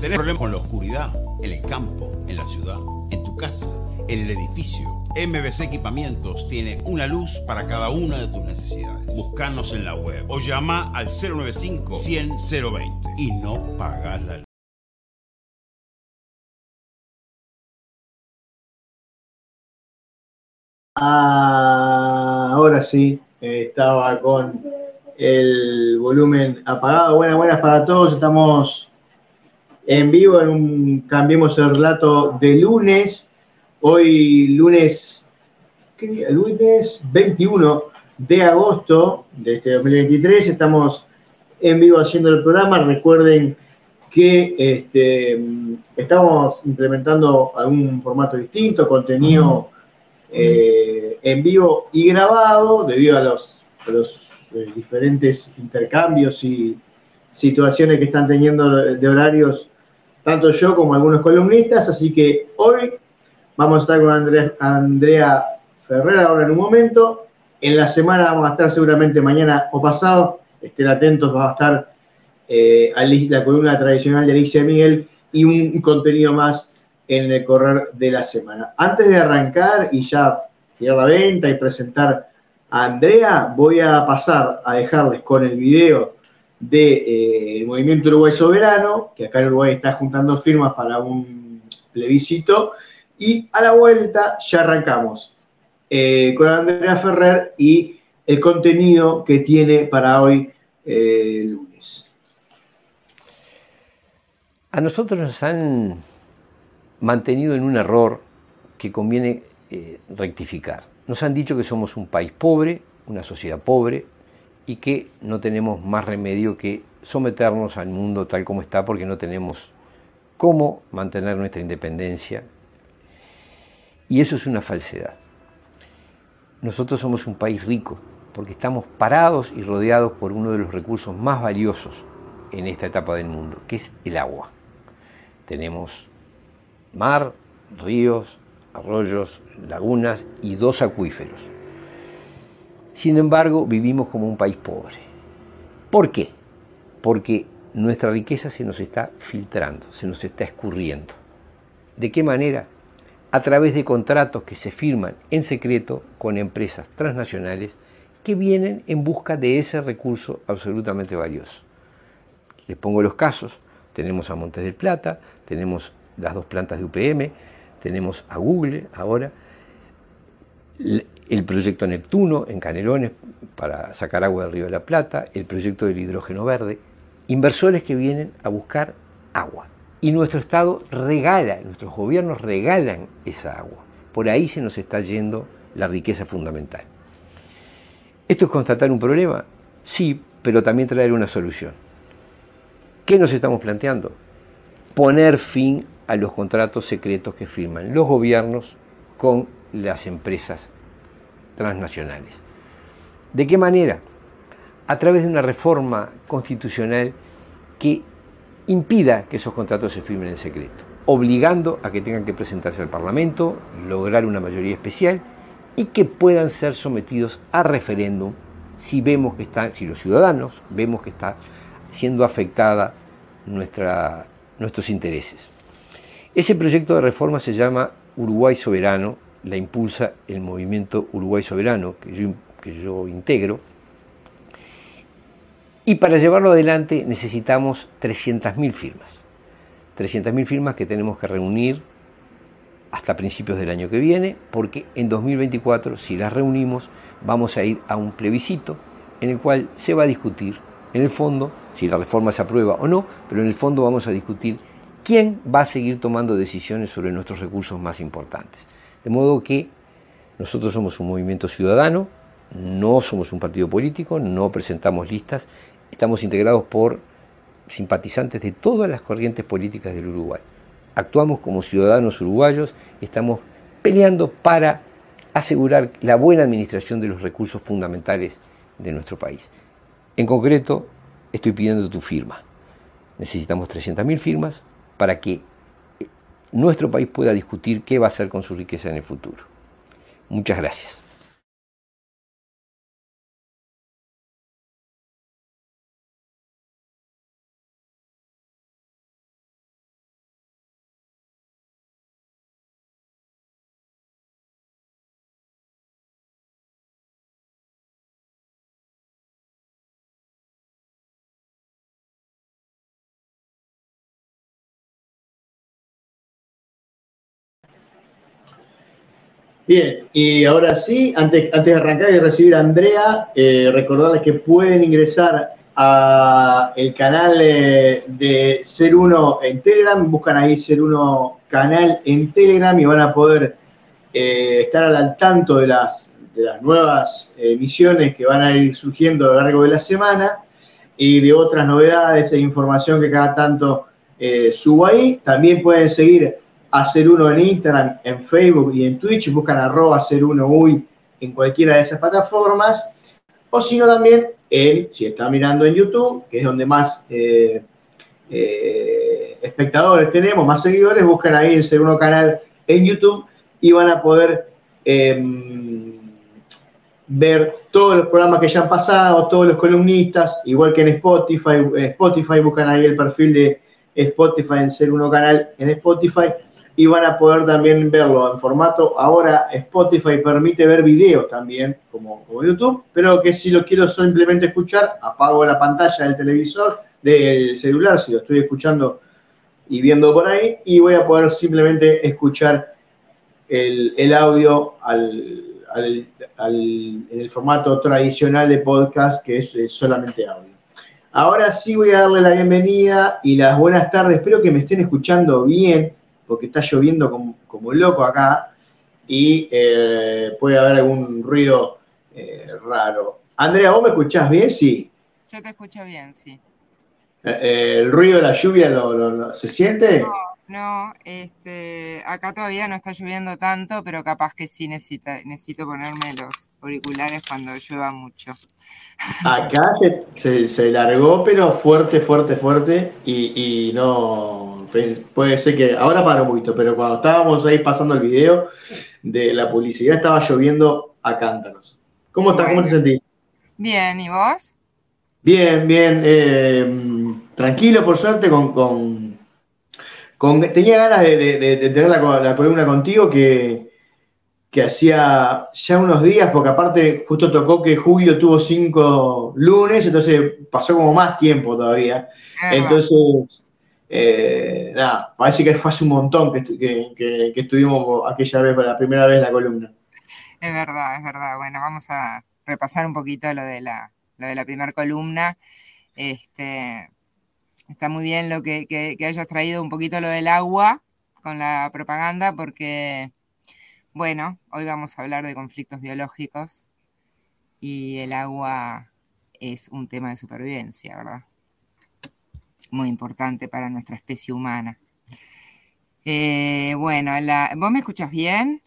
¿Tenés problemas con la oscuridad? En el campo, en la ciudad, en tu casa, en el edificio. MBC Equipamientos tiene una luz para cada una de tus necesidades. Buscanos en la web o llama al 095 100 020 y no pagas la luz. Ah, ahora sí, eh, estaba con el volumen apagado. Buenas, buenas para todos. Estamos en vivo en un Cambiemos el relato de lunes. Hoy lunes, ¿qué día? Lunes 21 de agosto de este 2023. Estamos en vivo haciendo el programa. Recuerden que este, estamos implementando algún formato distinto, contenido eh, en vivo y grabado debido a los, a los eh, diferentes intercambios y situaciones que están teniendo de horarios tanto yo como algunos columnistas, así que hoy vamos a estar con Andrea, Andrea Ferrer ahora en un momento. En la semana vamos a estar seguramente mañana o pasado, estén atentos, va a estar eh, la columna tradicional de Alicia Miguel y un contenido más en el correr de la semana. Antes de arrancar y ya tirar la venta y presentar a Andrea, voy a pasar a dejarles con el video del de, eh, Movimiento Uruguay Soberano, que acá en Uruguay está juntando firmas para un plebiscito, y a la vuelta ya arrancamos eh, con Andrea Ferrer y el contenido que tiene para hoy eh, lunes. A nosotros nos han mantenido en un error que conviene eh, rectificar. Nos han dicho que somos un país pobre, una sociedad pobre, y que no tenemos más remedio que someternos al mundo tal como está porque no tenemos cómo mantener nuestra independencia. Y eso es una falsedad. Nosotros somos un país rico porque estamos parados y rodeados por uno de los recursos más valiosos en esta etapa del mundo, que es el agua. Tenemos mar, ríos, arroyos, lagunas y dos acuíferos. Sin embargo, vivimos como un país pobre. ¿Por qué? Porque nuestra riqueza se nos está filtrando, se nos está escurriendo. ¿De qué manera? A través de contratos que se firman en secreto con empresas transnacionales que vienen en busca de ese recurso absolutamente valioso. Les pongo los casos. Tenemos a Montes del Plata, tenemos las dos plantas de UPM, tenemos a Google ahora, el proyecto Neptuno en Canelones para sacar agua del Río de la Plata, el proyecto del hidrógeno verde, inversores que vienen a buscar agua. Y nuestro Estado regala, nuestros gobiernos regalan esa agua. Por ahí se nos está yendo la riqueza fundamental. ¿Esto es constatar un problema? Sí, pero también traer una solución. ¿Qué nos estamos planteando? Poner fin a los contratos secretos que firman los gobiernos con las empresas transnacionales. ¿De qué manera? A través de una reforma constitucional que impida que esos contratos se firmen en secreto, obligando a que tengan que presentarse al Parlamento, lograr una mayoría especial y que puedan ser sometidos a referéndum si vemos que están, si los ciudadanos vemos que está siendo afectada nuestra, nuestros intereses. Ese proyecto de reforma se llama Uruguay Soberano, la impulsa el movimiento Uruguay Soberano, que yo, que yo integro. Y para llevarlo adelante necesitamos 300.000 firmas. 300.000 firmas que tenemos que reunir hasta principios del año que viene, porque en 2024, si las reunimos, vamos a ir a un plebiscito en el cual se va a discutir, en el fondo, si la reforma se aprueba o no, pero en el fondo vamos a discutir quién va a seguir tomando decisiones sobre nuestros recursos más importantes. De modo que nosotros somos un movimiento ciudadano, no somos un partido político, no presentamos listas, estamos integrados por simpatizantes de todas las corrientes políticas del Uruguay. Actuamos como ciudadanos uruguayos estamos peleando para asegurar la buena administración de los recursos fundamentales de nuestro país. En concreto, estoy pidiendo tu firma. Necesitamos 300.000 firmas para que nuestro país pueda discutir qué va a hacer con su riqueza en el futuro. Muchas gracias. Bien, y ahora sí, antes, antes de arrancar y recibir a Andrea, eh, recordarles que pueden ingresar a el canal de Ser Uno en Telegram, buscan ahí Ser Uno canal en Telegram y van a poder eh, estar al tanto de las, de las nuevas emisiones que van a ir surgiendo a lo largo de la semana y de otras novedades e información que cada tanto eh, subo ahí. También pueden seguir hacer uno en Instagram, en Facebook y en Twitch, buscan arroba hacer uno uy en cualquiera de esas plataformas, o si no también en, si está mirando en YouTube, que es donde más eh, eh, espectadores tenemos, más seguidores, buscan ahí en ser uno canal en YouTube y van a poder em, ver todos los programas que ya han pasado, todos los columnistas, igual que en Spotify, en Spotify buscan ahí el perfil de Spotify en ser uno canal en Spotify y van a poder también verlo en formato. Ahora Spotify permite ver videos también, como, YouTube, pero que si lo quiero simplemente escuchar, apago la pantalla del televisor, del celular, si lo estoy escuchando y viendo por ahí, y voy a poder simplemente escuchar el, audio en el formato tradicional de podcast, que es solamente audio. Ahora sí voy a darle la bienvenida y las buenas tardes. Espero que me estén escuchando bien porque está lloviendo como, loco acá y eh, puede haber algún ruido eh, raro. Andrea, ¿vos me escuchás bien? Sí. Yo te escucho bien, sí. Eh, ¿El ruido de la lluvia lo, se siente? No, no, este, acá todavía no está lloviendo tanto, pero capaz que sí necesita, necesito ponerme los auriculares cuando llueva mucho. Acá se, largó, pero fuerte, fuerte, fuerte, y, no, puede ser que, ahora para un poquito, pero cuando estábamos ahí pasando el video de la publicidad estaba lloviendo a cántaros. ¿Cómo estás? ¿Cómo te sentís? Bien, ¿y vos? Bien, bien, eh, tranquilo por suerte, con, con, tenía ganas de, tener la, la columna contigo que que hacía ya unos días, porque aparte justo tocó que Julio tuvo cinco lunes, entonces pasó como más tiempo todavía. Entonces, eh, nada, parece que fue hace un montón que, estuvimos aquella vez, la primera vez la columna. Es verdad, es verdad. Bueno, vamos a repasar un poquito lo de la, lo de la primera columna. Este, está muy bien lo que, que hayas traído un poquito lo del agua con la propaganda, porque bueno, hoy vamos a hablar de conflictos biológicos y el agua es un tema de supervivencia, ¿verdad? Muy importante para nuestra especie humana. Eh, bueno, ¿vos me escuchas bien?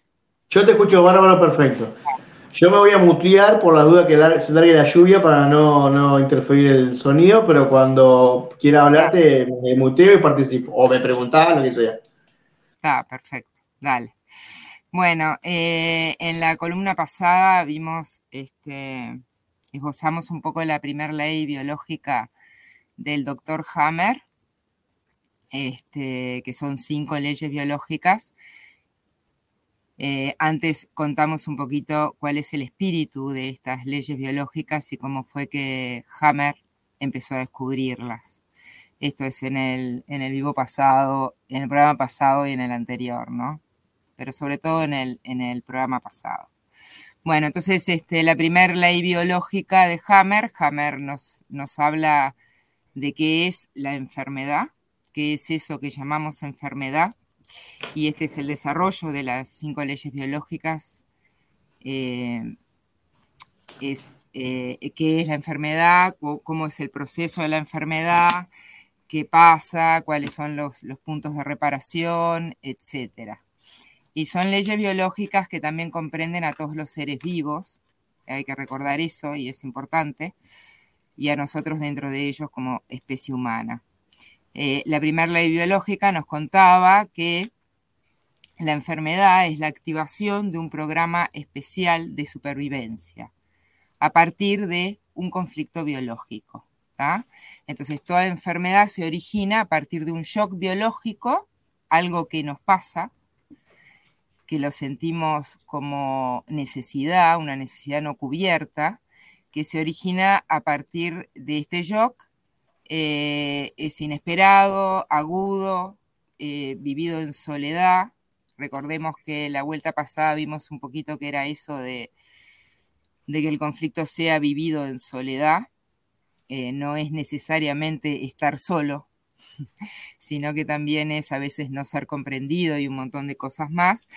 Yo te escucho bárbaro perfecto. Yo me voy a mutear por la duda que se largue la lluvia para no, interferir el sonido, pero cuando quiera hablarte me muteo y participo. O me preguntaban, lo que sea. Está, perfecto. Dale. Bueno, eh, en la columna pasada vimos, este, esbozamos un poco la primera ley biológica del doctor Hammer, este, que son cinco leyes biológicas. Eh, antes contamos un poquito cuál es el espíritu de estas leyes biológicas y cómo fue que Hammer empezó a descubrirlas. Esto es en el, en el vivo pasado, en el programa pasado y en el anterior, ¿no? pero sobre todo en el, en el programa pasado. Bueno, entonces este, la primera ley biológica de Hammer, Hammer nos, nos habla de qué es la enfermedad, qué es eso que llamamos enfermedad, y este es el desarrollo de las cinco leyes biológicas. Eh, es eh, qué es la enfermedad, cómo es el proceso de la enfermedad, qué pasa, cuáles son los, los puntos de reparación, etcétera. Y son leyes biológicas que también comprenden a todos los seres vivos, hay que recordar eso y es importante, y a nosotros dentro de ellos como especie humana. Eh, la primera ley biológica nos contaba que la enfermedad es la activación de un programa especial de supervivencia a partir de un conflicto biológico. Entonces, toda enfermedad se origina a partir de un shock biológico, algo que nos pasa, que lo sentimos como necesidad, una necesidad no cubierta, que se origina a partir de este shock, eh, es inesperado, agudo, eh, vivido en soledad, Recordemos que la vuelta pasada vimos un poquito que era eso de, que el conflicto sea vivido en soledad. Eh, no es necesariamente estar solo, sino que también es a veces no ser comprendido y un montón de cosas más.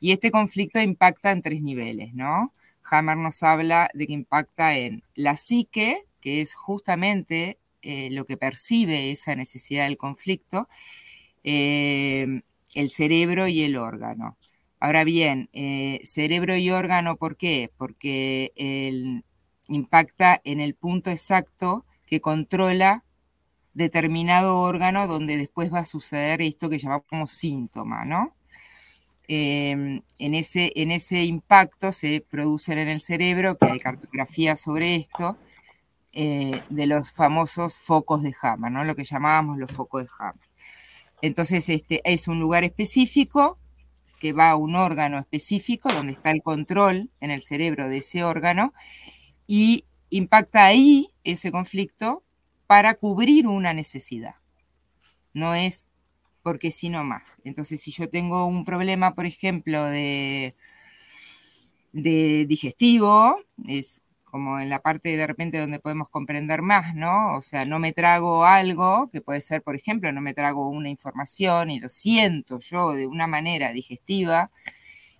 Y este conflicto impacta en tres niveles, ¿no? Hammer nos habla de que impacta en la psique, que es justamente eh, lo que percibe esa necesidad del conflicto, eh, el cerebro y el órgano. Ahora bien, eh, cerebro y órgano, ¿por qué? Porque impacta en el punto exacto que controla determinado órgano donde después va a suceder esto que llamamos síntoma, ¿no? Em, en, ese, impacto se producen en el cerebro, que hay cartografía sobre esto, eh, de los famosos focos de Hammer, ¿no? Lo que llamábamos los focos de Hammer. Entonces, este es un lugar específico que va a un órgano específico donde está el control en el cerebro de ese órgano y impacta ahí ese conflicto para cubrir una necesidad. No es porque si no más. Entonces, si yo tengo un problema, por ejemplo, de, de digestivo, es como en la parte de repente donde podemos comprender más, ¿no? O sea, no me trago algo, que puede ser, por ejemplo, no me trago una información y lo siento yo de una manera digestiva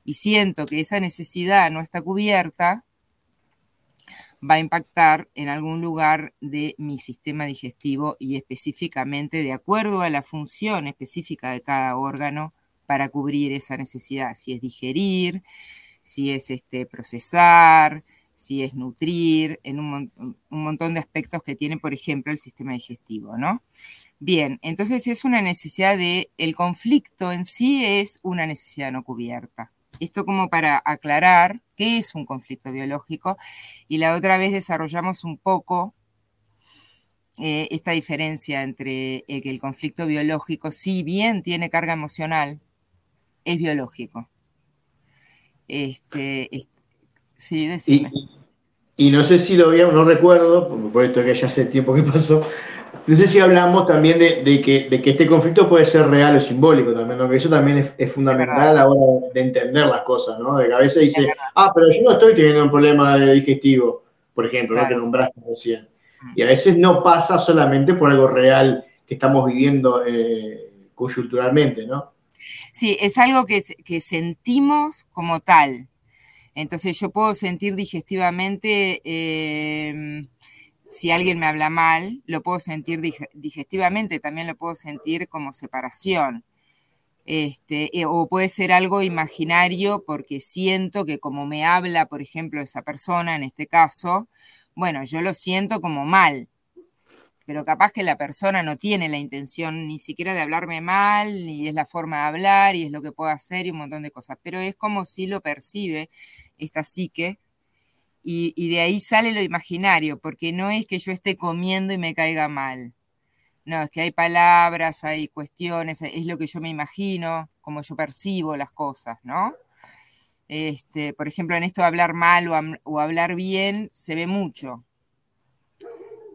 y siento que esa necesidad no está cubierta, va a impactar en algún lugar de mi sistema digestivo y específicamente de acuerdo a la función específica de cada órgano para cubrir esa necesidad, si es digerir, si es este, procesar, si es nutrir, en un, montón de aspectos que tiene, por ejemplo, el sistema digestivo, ¿no? Bien, entonces es una necesidad de, el conflicto en sí es una necesidad no cubierta. Esto como para aclarar qué es un conflicto biológico y la otra vez desarrollamos un poco eh, esta diferencia entre que el conflicto biológico, si bien tiene carga emocional, es biológico. Este, Sí, decime. Y, no sé si lo habíamos, no recuerdo, por esto que ya hace tiempo que pasó, no sé si hablamos también de, que, este conflicto puede ser real o simbólico también, ¿no? que eso también es, fundamental a la hora de entender las cosas, ¿no? De que a veces dice, ah, pero yo no estoy teniendo un problema digestivo, por ejemplo, lo que nombraste recién. Mm. Y a veces no pasa solamente por algo real que estamos viviendo eh, coyunturalmente, ¿no? Sí, es algo que, que sentimos como tal, entonces yo puedo sentir digestivamente, em, si alguien me habla mal, lo puedo sentir digestivamente, también lo puedo sentir como separación. Este, eh, o puede ser algo imaginario porque siento que como me habla, por ejemplo, esa persona en este caso, bueno, yo lo siento como mal, pero capaz que la persona no tiene la intención ni siquiera de hablarme mal, ni es la forma de hablar, y es lo que puedo hacer y un montón de cosas, pero es como si lo percibe esta psique, y, de ahí sale lo imaginario, porque no es que yo esté comiendo y me caiga mal, no, es que hay palabras, hay cuestiones, es lo que yo me imagino, como yo percibo las cosas, ¿no? Este, por ejemplo, en esto de hablar mal o hablar bien, se ve mucho.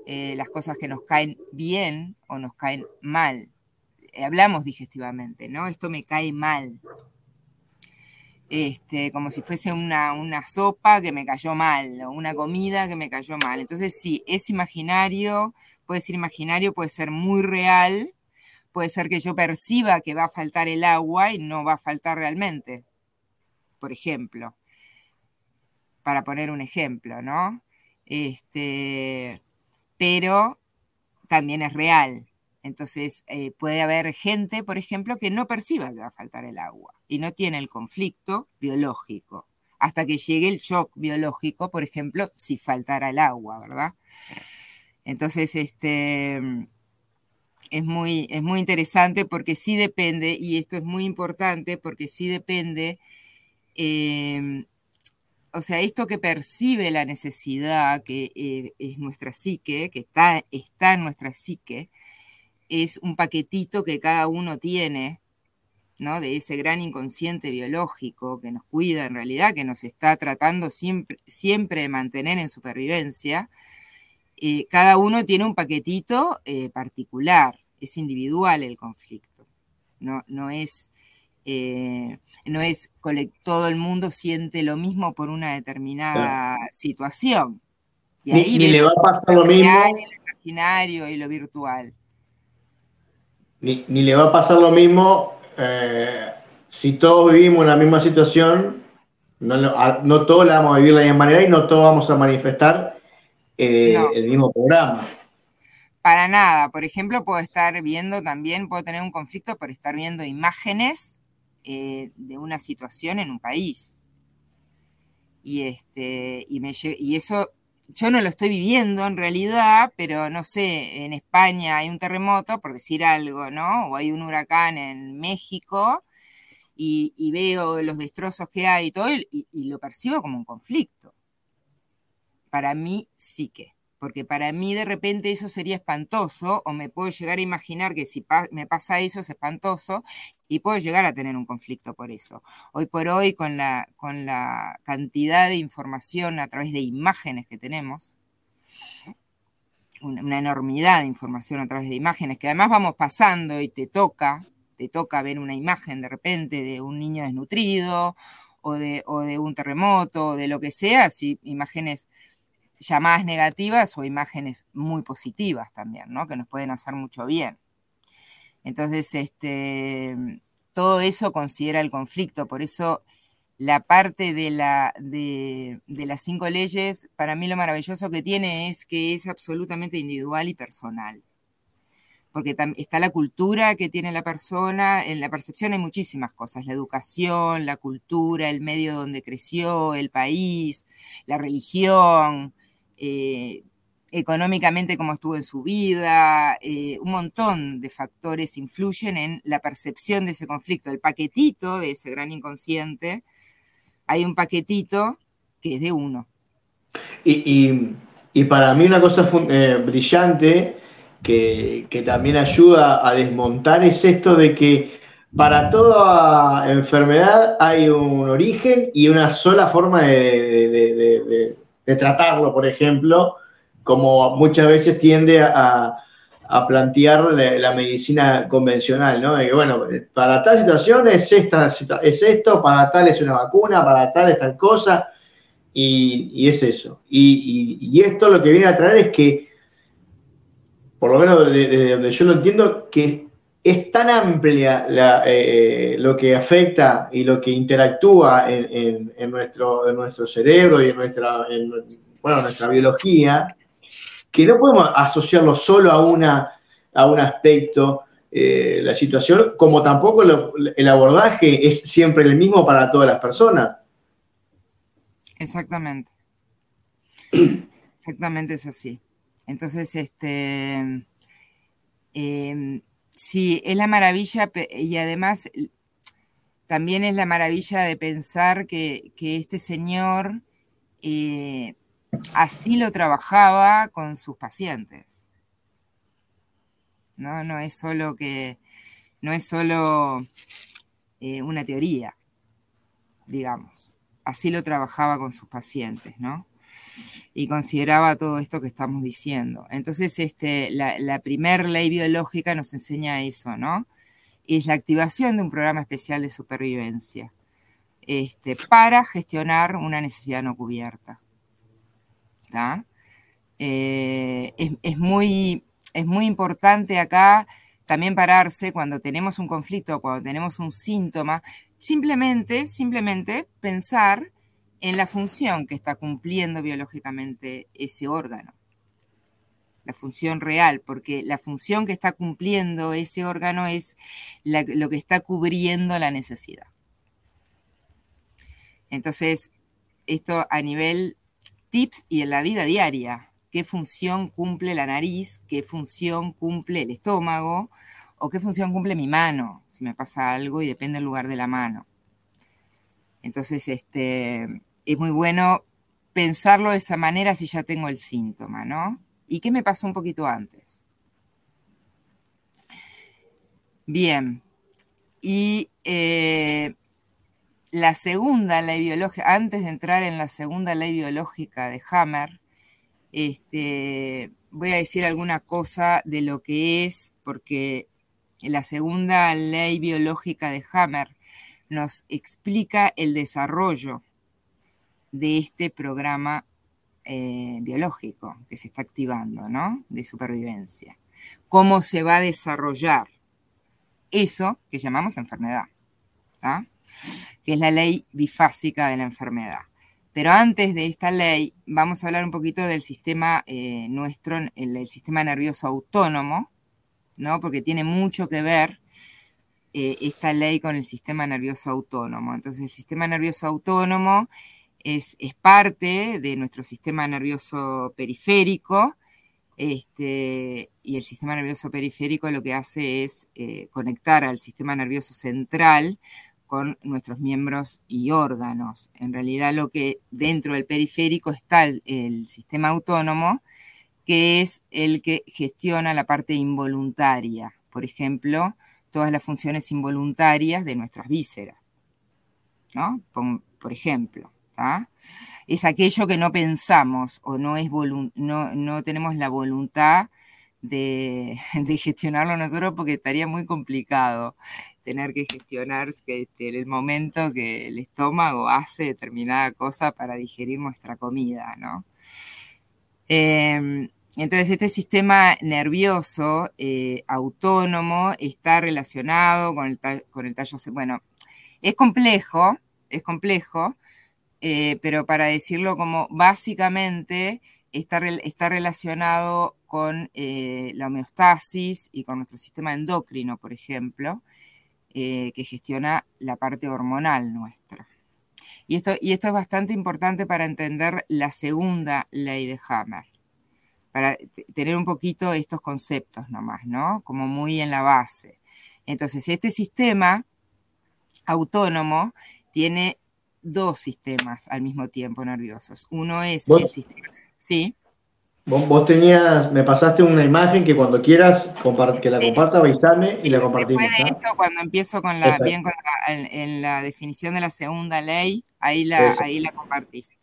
Eh, las cosas que nos caen bien o nos caen mal. Eh, hablamos digestivamente, ¿no? Esto me cae mal. Este, como si fuese una, una, sopa que me cayó mal, o una comida que me cayó mal. Entonces, sí, es imaginario, puede ser imaginario, puede ser muy real, puede ser que yo perciba que va a faltar el agua y no va a faltar realmente, por ejemplo, para poner un ejemplo, ¿no? Este, pero también es real. Entonces, eh, puede haber gente, por ejemplo, que no perciba que va a faltar el agua y no tiene el conflicto biológico hasta que llegue el shock biológico, por ejemplo, si faltara el agua, ¿verdad? Entonces, este, es, muy, es muy interesante porque sí depende, y esto es muy importante porque sí depende eh, o sea, esto que percibe la necesidad, que eh, es nuestra psique, que está, está en nuestra psique, es un paquetito que cada uno tiene, ¿no? De ese gran inconsciente biológico que nos cuida en realidad, que nos está tratando siempre, siempre de mantener en supervivencia. Eh, cada uno tiene un paquetito eh, particular, es individual el conflicto, no, no es eh, no es todo el mundo siente lo mismo por una determinada situación. Y ni, le va a pasar lo mismo. El imaginario y lo virtual. Ni, le va a pasar lo mismo eh, si todos vivimos en la misma situación, no, todos la vamos a vivir de la misma manera y no todos vamos a manifestar eh, el mismo programa. Para nada. Por ejemplo, puedo estar viendo también, puedo tener un conflicto por estar viendo imágenes eh, de una situación en un país. Y, este, y, me, y eso yo no lo estoy viviendo en realidad, pero no sé, en España hay un terremoto, por decir algo, ¿no? O hay un huracán en México y, veo los destrozos que hay y todo, y, lo percibo como un conflicto. Para mí sí que porque para mí de repente eso sería espantoso o me puedo llegar a imaginar que si me pasa eso es espantoso y puedo llegar a tener un conflicto por eso. Hoy por hoy con la, con la cantidad de información a través de imágenes que tenemos, una, enormidad de información a través de imágenes que además vamos pasando y te toca, te toca ver una imagen de repente de un niño desnutrido o de, o de un terremoto o de lo que sea, si imágenes llamadas negativas o imágenes muy positivas también, ¿no? Que nos pueden hacer mucho bien. Entonces, este, todo eso considera el conflicto, por eso la parte de, la, de, las cinco leyes, para mí lo maravilloso que tiene es que es absolutamente individual y personal. Porque está la cultura que tiene la persona, en la percepción hay muchísimas cosas, la educación, la cultura, el medio donde creció, el país, la religión, eh, económicamente cómo estuvo en su vida, eh, un montón de factores influyen en la percepción de ese conflicto. El paquetito de ese gran inconsciente, hay un paquetito que es de uno. Y, para mí una cosa eh, brillante que, también ayuda a desmontar es esto de que para toda enfermedad hay un origen y una sola forma de tratarlo, por ejemplo, como muchas veces tiende a, plantear la, medicina convencional, ¿no? De que, bueno, para tal situación es, esta, es esto, para tal es una vacuna, para tal es tal cosa, y, es eso. Y, esto lo que viene a traer es que, por lo menos desde donde yo lo entiendo, que es tan amplia eh, lo que afecta y lo que interactúa en, nuestro, cerebro y en nuestra, biología, que no podemos asociarlo solo a un aspecto, eh, la situación, como tampoco el abordaje es siempre el mismo para todas las personas. Exactamente. Exactamente es así. Entonces, este... Em, Sí, es la maravilla y además también es la maravilla de pensar que, este señor eh, así lo trabajaba con sus pacientes. No, no es solo que, no es solo eh, una teoría, digamos. Así lo trabajaba con sus pacientes, ¿no? Y consideraba todo esto que estamos diciendo. Entonces, este, la, la primer ley biológica nos enseña eso, ¿no? Es la activación de un programa especial de supervivencia este, para gestionar una necesidad no cubierta. Eh, es, muy, es muy importante acá también pararse cuando tenemos un conflicto, cuando tenemos un síntoma, simplemente, simplemente pensar en la función que está cumpliendo biológicamente ese órgano. La función real, porque la función que está cumpliendo ese órgano es lo que está cubriendo la necesidad. Entonces, esto a nivel tips y en la vida diaria, qué función cumple la nariz, qué función cumple el estómago o qué función cumple mi mano, si me pasa algo y depende del lugar de la mano. Entonces, este, es muy bueno pensarlo de esa manera si ya tengo el síntoma, ¿no? ¿Y qué me pasó un poquito antes? Bien. Y eh, la segunda ley biológica, antes de entrar en la segunda ley biológica de Hammer, este, voy a decir alguna cosa de lo que es, porque la segunda ley biológica de Hammer nos explica el desarrollo de este programa eh, biológico que se está activando, ¿no? De supervivencia. Cómo se va a desarrollar eso que llamamos enfermedad, que es la ley bifásica de la enfermedad. Pero antes de esta ley, vamos a hablar un poquito del sistema eh, nuestro, el, sistema nervioso autónomo, ¿no? Porque tiene mucho que ver eh, esta ley con el sistema nervioso autónomo. Entonces, el sistema nervioso autónomo es, parte de nuestro sistema nervioso periférico, este, y el sistema nervioso periférico lo que hace es eh, conectar al sistema nervioso central con nuestros miembros y órganos. En realidad lo que dentro del periférico está el, sistema autónomo, que es el que gestiona la parte involuntaria, por ejemplo, todas las funciones involuntarias de nuestras vísceras, ¿no? Por, ejemplo, es aquello que no pensamos o no, es no, no tenemos la voluntad de, gestionarlo nosotros porque estaría muy complicado tener que gestionar este, el momento que el estómago hace determinada cosa para digerir nuestra comida, ¿no? Em, entonces, este sistema nervioso eh, autónomo está relacionado con el, con el tallo, bueno, es complejo, es complejo, eh, pero para decirlo como básicamente está, está relacionado con eh, la homeostasis y con nuestro sistema endocrino, por ejemplo, que gestiona la parte hormonal nuestra. Y esto, y esto es bastante importante para entender la segunda ley de Hammer, para tener un poquito estos conceptos nomás, ¿no? Como muy en la base. Entonces, este sistema autónomo tiene dos sistemas al mismo tiempo nerviosos. Uno es el sistema... Sí. Vos, tenías, me pasaste una imagen que cuando quieras que la comparta, avisame y la compartimos. Después de esto, cuando empiezo con la, bien con en, la definición de la segunda ley, ahí la, ahí la compartís.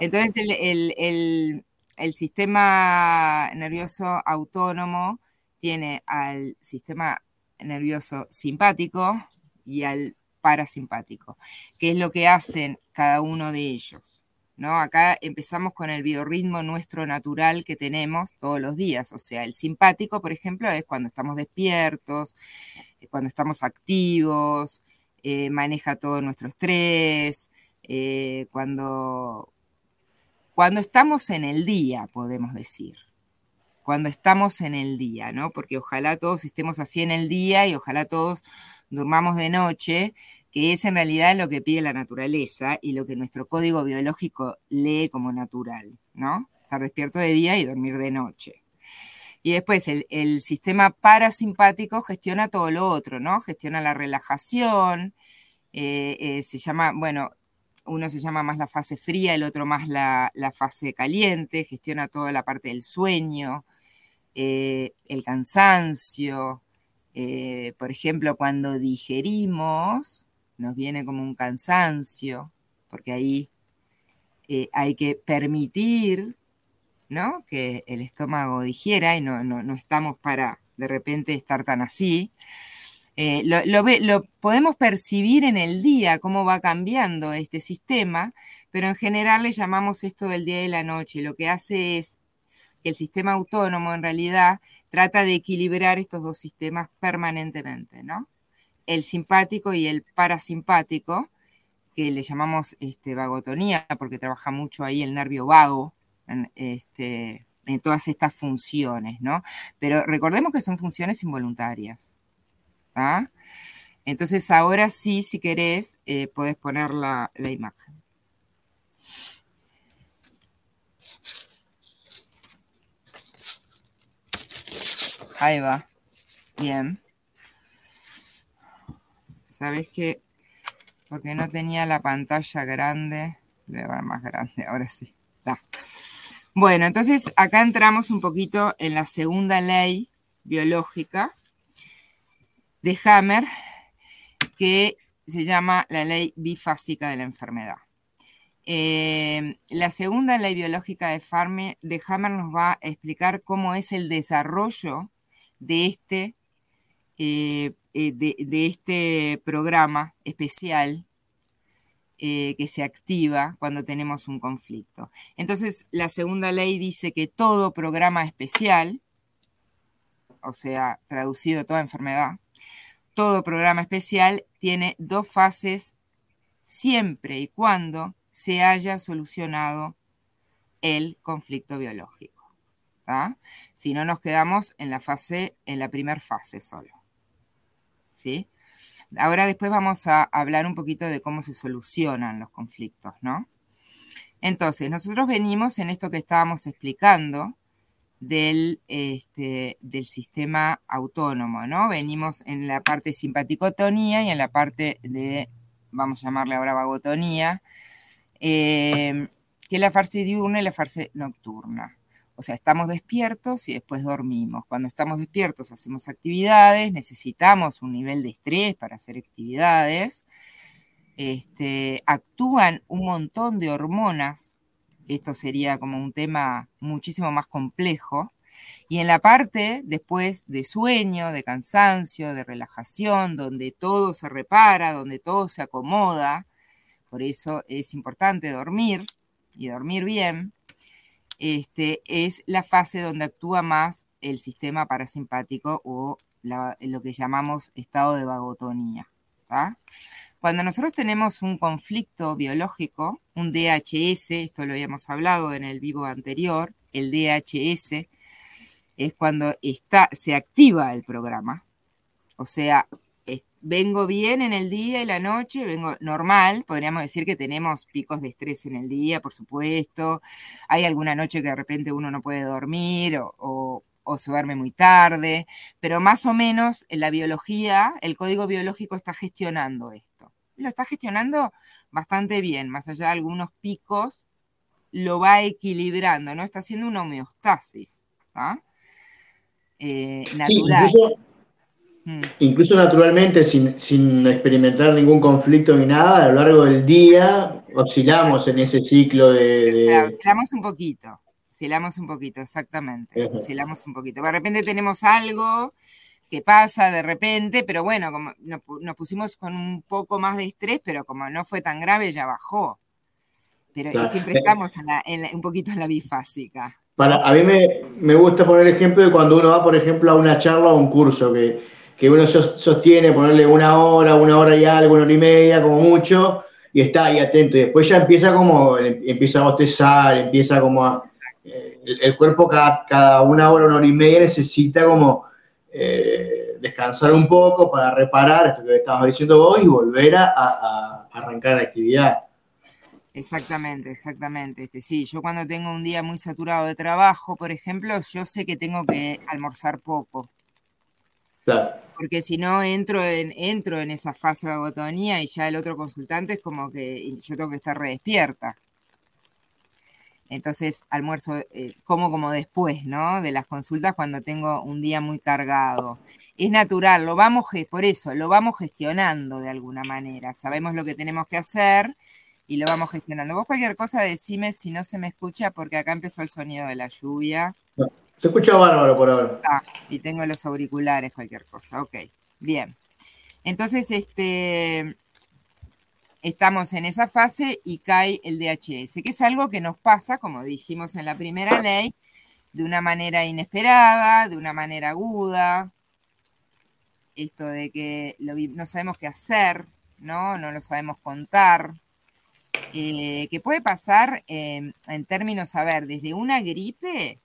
Entonces, el, el sistema nervioso autónomo tiene al sistema nervioso simpático y al parasimpático, que es lo que hacen cada uno de ellos. ¿no? Acá empezamos con el biorritmo nuestro natural que tenemos todos los días. O sea, el simpático, por ejemplo, es cuando estamos despiertos, eh, cuando estamos activos, eh, maneja todo nuestro estrés, eh, cuando, cuando estamos en el día, podemos decir. Cuando estamos en el día, ¿no? Porque ojalá todos estemos así en el día y ojalá todos durmamos de noche que es en realidad lo que pide la naturaleza y lo que nuestro código biológico lee como natural, ¿no? Estar despierto de día y dormir de noche. Y después el, sistema parasimpático gestiona todo lo otro, ¿no? Gestiona la relajación, eh, eh, se llama, bueno, uno se llama más la fase fría, el otro más la, fase caliente, gestiona toda la parte del sueño, eh, el cansancio. por ejemplo, cuando digerimos, nos viene como un cansancio, porque ahí eh, hay que permitir ¿no? que el estómago digiera y no, no, estamos para de repente estar tan así. Eh, lo, podemos percibir en el día, cómo va cambiando este sistema, pero en general le llamamos esto del día y la noche. Lo que hace es que el sistema autónomo en realidad trata de equilibrar estos dos sistemas permanentemente, ¿no? el simpático y el parasimpático, que le llamamos este, vagotonía, porque trabaja mucho ahí el nervio vago en, este, en todas estas funciones, ¿no? Pero recordemos que son funciones involuntarias. ¿Ah? Entonces ahora sí, si querés, eh, podés poner la, la imagen. Ahí va. Bien. ¿Sabes qué? Porque no tenía la pantalla grande. Le va más grande, ahora sí. Bueno, entonces acá entramos un poquito en la segunda ley biológica de Hammer, que se llama la ley bifásica de la enfermedad. Eh, la segunda ley biológica de, de Hammer nos va a explicar cómo es el desarrollo de este eh, eh, de, este programa especial que se activa cuando tenemos un conflicto. Entonces, la segunda ley dice que todo programa especial, o sea, traducido toda enfermedad, todo programa especial tiene dos fases siempre y cuando se haya solucionado el conflicto biológico. Si no nos quedamos en la fase, en la primera fase solo. ¿Sí? Ahora después vamos a hablar un poquito de cómo se solucionan los conflictos, ¿no? Entonces, nosotros venimos en esto que estábamos explicando del, este, del sistema autónomo, ¿no? Venimos en la parte simpaticotonía y en la parte de, vamos a llamarle ahora vagotonía, eh, que es la fase diurna y la fase nocturna. O sea, estamos despiertos y después dormimos. Cuando estamos despiertos hacemos actividades, necesitamos un nivel de estrés para hacer actividades. Este, actúan un montón de hormonas. Esto sería como un tema muchísimo más complejo. Y en la parte después de sueño, de cansancio, de relajación, donde todo se repara, donde todo se acomoda, por eso es importante dormir y dormir bien, este, es la fase donde actúa más el sistema parasimpático o lo que llamamos estado de vagotonía. Cuando nosotros tenemos un conflicto biológico, un DHS, esto lo habíamos hablado en el vivo anterior, el DHS es cuando está, se activa el programa. O sea, vengo bien en el día y la noche, vengo normal, podríamos decir que tenemos picos de estrés en el día, por supuesto, hay alguna noche que de repente uno no puede dormir o, se duerme muy tarde, pero más o menos en la biología, el código biológico está gestionando esto. Lo está gestionando bastante bien, más allá de algunos picos, lo va equilibrando, ¿no? Está haciendo una homeostasis, eh, natural. Mm. Incluso naturalmente, sin, experimentar ningún conflicto ni nada, a lo largo del día oscilamos en ese ciclo de... oscilamos un poquito, oscilamos un poquito, exactamente, oscilamos un poquito. De repente tenemos algo que pasa de repente, pero bueno, como nos, pusimos con un poco más de estrés, pero como no fue tan grave, ya bajó. Pero siempre estamos un poquito en la bifásica. Para, a mí me, me gusta poner el ejemplo de cuando uno va, por ejemplo, a una charla o un curso que que uno sostiene, ponerle una hora, una hora y algo, una hora y media, como mucho, y está ahí atento. Y después ya empieza como, empieza a bostezar, empieza como a, eh, el, cuerpo cada, una hora, una hora y media necesita como eh, descansar un poco para reparar esto que estabas diciendo vos y volver a, arrancar la actividad. Exactamente, exactamente. Este, sí, yo cuando tengo un día muy saturado de trabajo, por ejemplo, yo sé que tengo que almorzar poco. Porque si no entro en, entro en esa fase de agotonía y ya el otro consultante es como que yo tengo que estar re despierta. Entonces almuerzo, eh, como como después, ¿no? De las consultas cuando tengo un día muy cargado. Es natural, lo vamos, por eso, lo vamos gestionando de alguna manera. Sabemos lo que tenemos que hacer y lo vamos gestionando. Vos cualquier cosa decime si no se me escucha porque acá empezó el sonido de la lluvia. Se escucha bárbaro por ahora. Ah, y tengo los auriculares, cualquier cosa. Ok, bien. Entonces, este, estamos en esa fase y cae el DHS, que es algo que nos pasa, como dijimos en la primera ley, de una manera inesperada, de una manera aguda. Esto de que no sabemos qué hacer, ¿no? No lo sabemos contar. Eh, que puede pasar en términos, a ver, desde una gripe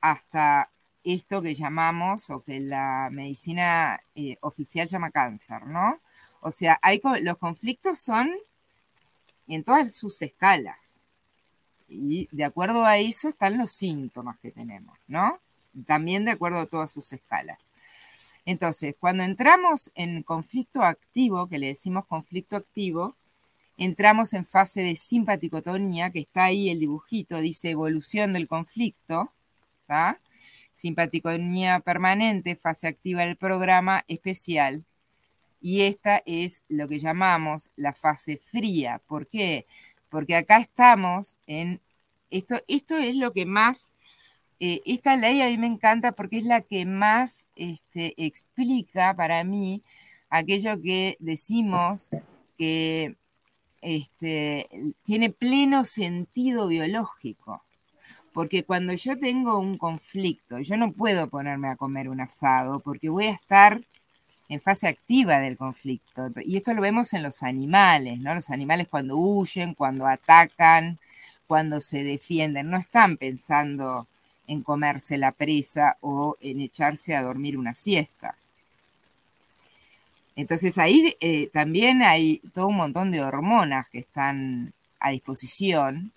hasta esto que llamamos o que la medicina eh, oficial llama cáncer, ¿no? O sea, los conflictos son en todas sus escalas. Y de acuerdo a eso están los síntomas que tenemos, ¿no? También de acuerdo a todas sus escalas. Entonces, cuando entramos en conflicto activo, que le decimos conflicto activo, entramos en fase de simpaticotonía, que está ahí el dibujito, dice evolución del conflicto, Simpaticonía permanente, fase activa del programa especial. Y esta es lo que llamamos la fase fría. ¿Por qué? Porque acá estamos en... Esto, esto es lo que más eh, esta ley a mí me encanta porque es la que más este, explica para mí aquello que decimos que este, tiene pleno sentido biológico. Porque cuando yo tengo un conflicto, yo no puedo ponerme a comer un asado porque voy a estar en fase activa del conflicto. Y esto lo vemos en los animales, ¿no? Los animales cuando huyen, cuando atacan, cuando se defienden, no están pensando en comerse la presa o en echarse a dormir una siesta. Entonces ahí eh, también hay todo un montón de hormonas que están a disposición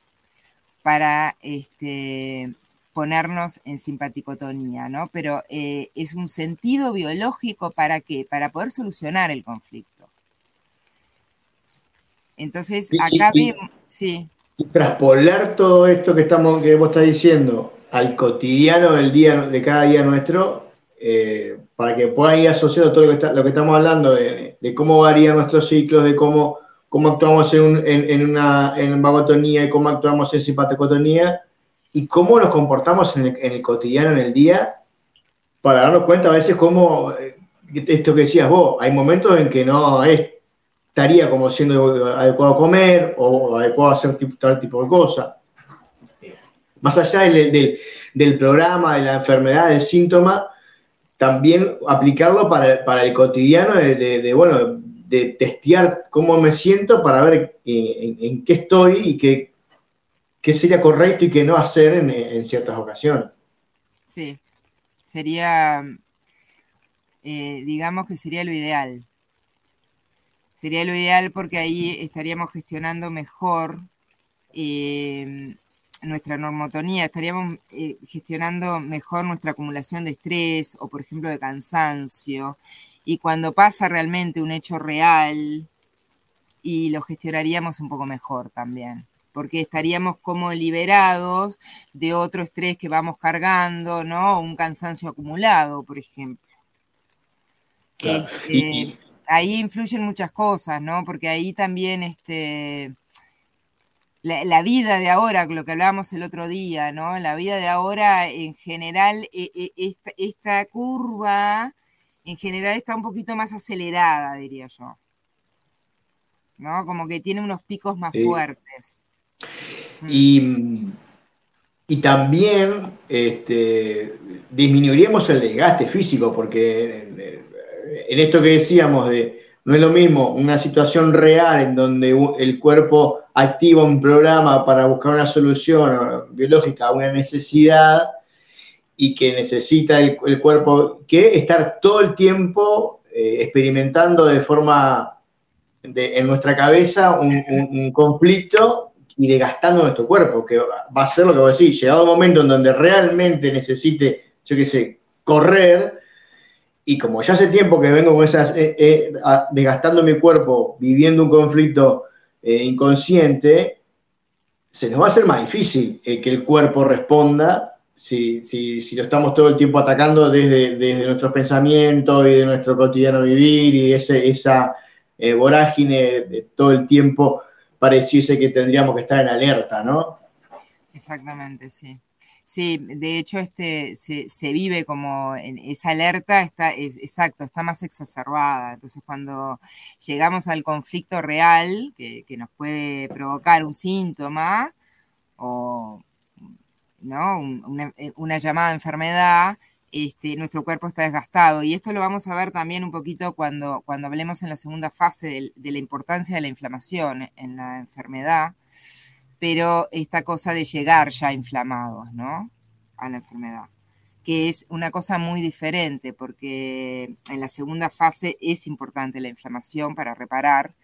para este, ponernos en simpaticotonía, ¿no? Pero eh, es un sentido biológico para qué? Para poder solucionar el conflicto. Entonces, acá vemos, sí. Y traspolar todo esto que estamos, que vos estás diciendo al cotidiano del día, de cada día nuestro, eh, para que puedan ir asociando todo lo que, estamos hablando de, cómo varían nuestros ciclos, de cómo, cómo actuamos en, una en vagotonía y cómo actuamos en simpaticotonía y cómo nos comportamos en el, cotidiano, en el día, para darnos cuenta a veces cómo, eh, esto que decías vos, hay momentos en que no estaría como siendo adecuado comer o adecuado hacer tal tipo de cosas más allá del, programa, de la enfermedad, del síntoma, también aplicarlo para, el cotidiano de, bueno, de testear cómo me siento para ver en, qué estoy y qué, qué, sería correcto y qué no hacer en, ciertas ocasiones. Sí, sería, eh, digamos que sería lo ideal. Sería lo ideal porque ahí estaríamos gestionando mejor eh, nuestra normotonía, estaríamos eh, gestionando mejor nuestra acumulación de estrés o, por ejemplo, de cansancio. Y cuando pasa realmente un hecho real, y lo gestionaríamos un poco mejor también, porque estaríamos como liberados de otro estrés que vamos cargando, ¿no? Un cansancio acumulado, por ejemplo. Este, ahí influyen muchas cosas, ¿no? Porque ahí también este, la, vida de ahora, lo que hablábamos el otro día, ¿no? La vida de ahora, en general, e, e, esta, curva, en general, está un poquito más acelerada, diría yo. ¿No? Como que tiene unos picos más fuertes. Mm. Y, también este, disminuiríamos el desgaste físico, porque en esto que decíamos de no es lo mismo una situación real en donde el cuerpo activa un programa para buscar una solución biológica a una necesidad y que necesita el, cuerpo, que estar todo el tiempo eh, experimentando de forma, en nuestra cabeza, un, conflicto y desgastando nuestro cuerpo, que va a ser lo que voy a decir, llegado un momento en donde realmente necesite, yo qué sé, correr, y como ya hace tiempo que vengo con esas, eh, eh, desgastando mi cuerpo, viviendo un conflicto eh, inconsciente, se nos va a hacer más difícil eh, que el cuerpo responda si, lo estamos todo el tiempo atacando desde, desde nuestros pensamientos y de nuestro cotidiano vivir y ese, esa vorágine de todo el tiempo pareciese que tendríamos que estar en alerta, ¿no? Exactamente, sí. Sí, de hecho este, se, vive como en esa alerta, está, es, exacto, está más exacerbada. Entonces cuando llegamos al conflicto real que, nos puede provocar un síntoma o ¿no? Una, llamada enfermedad, este, nuestro cuerpo está desgastado. Y esto lo vamos a ver también un poquito cuando, cuando hablemos en la segunda fase de la importancia de la inflamación en la enfermedad pero esta cosa de llegar ya inflamados, ¿no? A la enfermedad, que es una cosa muy diferente porque en la segunda fase es importante la inflamación para reparar,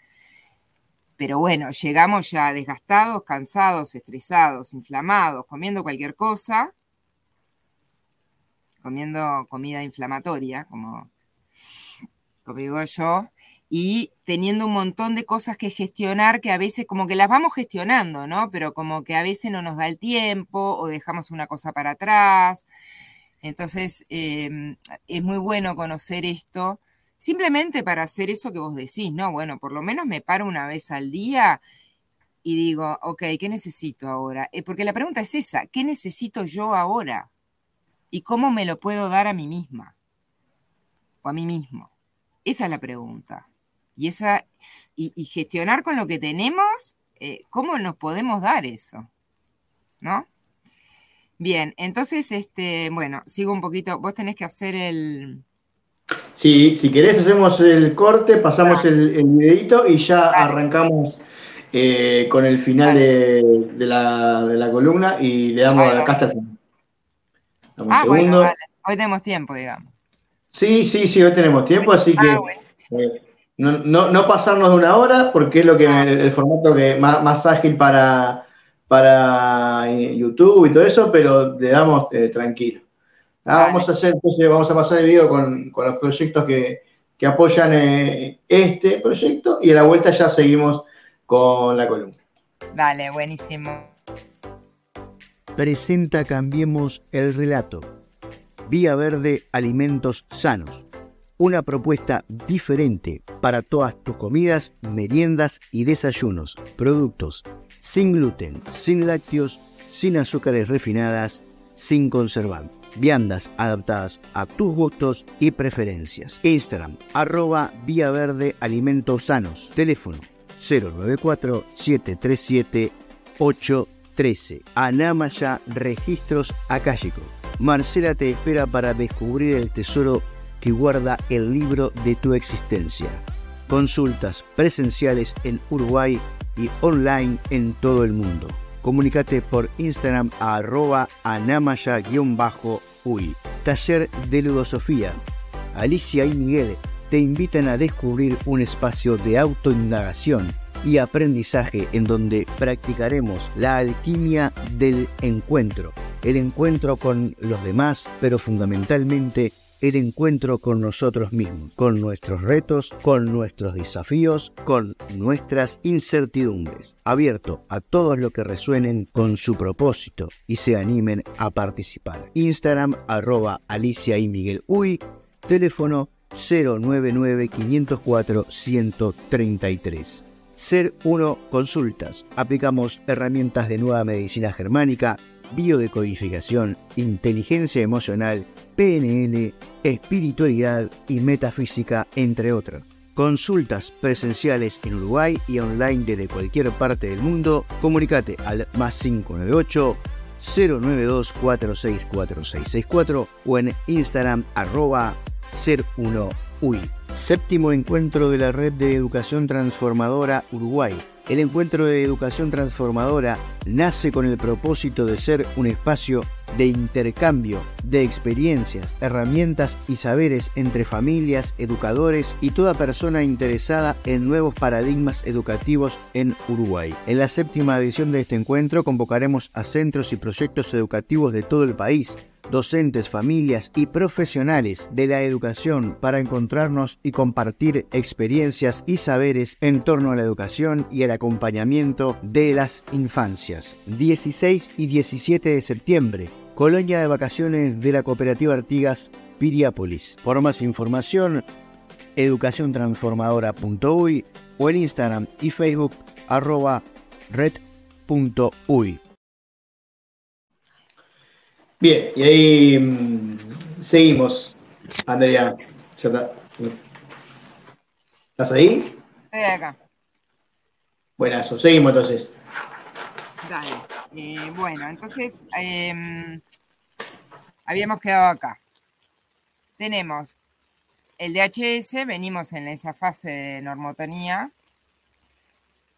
pero bueno, llegamos ya desgastados, cansados, estresados, inflamados, comiendo cualquier cosa, comiendo comida inflamatoria, como, digo yo, y teniendo un montón de cosas que gestionar que a veces como que las vamos gestionando, ¿no? Pero como que a veces no nos da el tiempo o dejamos una cosa para atrás. Entonces, em, es muy bueno conocer esto, simplemente para hacer eso que vos decís, ¿no? Bueno, por lo menos me paro una vez al día y digo, ok, ¿qué necesito ahora? Eh, porque la pregunta es esa, ¿qué necesito yo ahora? ¿Y cómo me lo puedo dar a mí misma? O a mí mismo. Esa es la pregunta. Y, esa, y, gestionar con lo que tenemos, eh, ¿cómo nos podemos dar eso? ¿No? Bien, entonces, este, bueno, sigo un poquito. Vos tenés que hacer el. Sí, si querés, hacemos el corte, pasamos el, el, videito y ya arrancamos eh, con el final de, la, columna y le damos a la casta. Ah, bueno, vale. Hoy tenemos tiempo, digamos. Sí, sí, sí, hoy tenemos tiempo, así que ah, eh, no, pasarnos de una hora, porque es lo que ah. el, formato que más, ágil para, para YouTube y todo eso, pero le damos eh, tranquilo. Vamos a hacer, entonces vamos a pasar el video con, los proyectos que, que apoyan este proyecto y a la vuelta ya seguimos con la columna. Dale, buenísimo. Presenta Cambiemos el relato. Vía Verde Alimentos Sanos. Una propuesta diferente para todas tus comidas, meriendas y desayunos. Productos sin gluten, sin lácteos, sin azúcares refinadas, sin conservantes. Viandas adaptadas a tus gustos y preferencias. Instagram, arroba Vía Verde Alimentos Sanos. Teléfono 094-737-813. Anamaya Registros Akashico. Marcela te espera para descubrir el tesoro que guarda el libro de tu existencia. Consultas presenciales en Uruguay y online en todo el mundo. Comunicate por Instagram a arroba anamaya-uy. Taller de Ludosofía. Alicia y Miguel te invitan a descubrir un espacio de autoindagación y aprendizaje en donde practicaremos la alquimia del encuentro, el encuentro con los demás, pero fundamentalmente el encuentro con nosotros mismos, con nuestros retos, con nuestros desafíos, con nuestras incertidumbres, abierto a todos los que resuenen con su propósito y se animen a participar. Instagram arroba Alicia y Miguel Uy, teléfono 099 504 133. Ser 1 Consultas. Aplicamos herramientas de nueva medicina germánica, biodecodificación, inteligencia emocional, PNL, espiritualidad y metafísica, entre otros. Consultas presenciales en Uruguay y online desde cualquier parte del mundo. Comunicate al más 598 092 464664 o en Instagram arroba ser 1 UI. Séptimo encuentro de la Red de Educación Transformadora Uruguay. El encuentro de educación transformadora nace con el propósito de ser un espacio de intercambio de experiencias, herramientas y saberes entre familias, educadores y toda persona interesada en nuevos paradigmas educativos en Uruguay. En la séptima edición de este encuentro convocaremos a centros y proyectos educativos de todo el país docentes, familias y profesionales de la educación para encontrarnos y compartir experiencias y saberes en torno a la educación y el acompañamiento de las infancias. 16 y 17 de septiembre, colonia de vacaciones de la cooperativa Artigas Piriápolis. Por más información, educaciontransformadora.uy o en Instagram y Facebook arroba red.uy. Bien, y ahí mm, seguimos, Andrea. ¿Estás ahí? Estoy acá. Buenazo, seguimos entonces. Dale. Eh, bueno, entonces em, habíamos quedado acá. Tenemos el DHS, venimos en esa fase de normotonía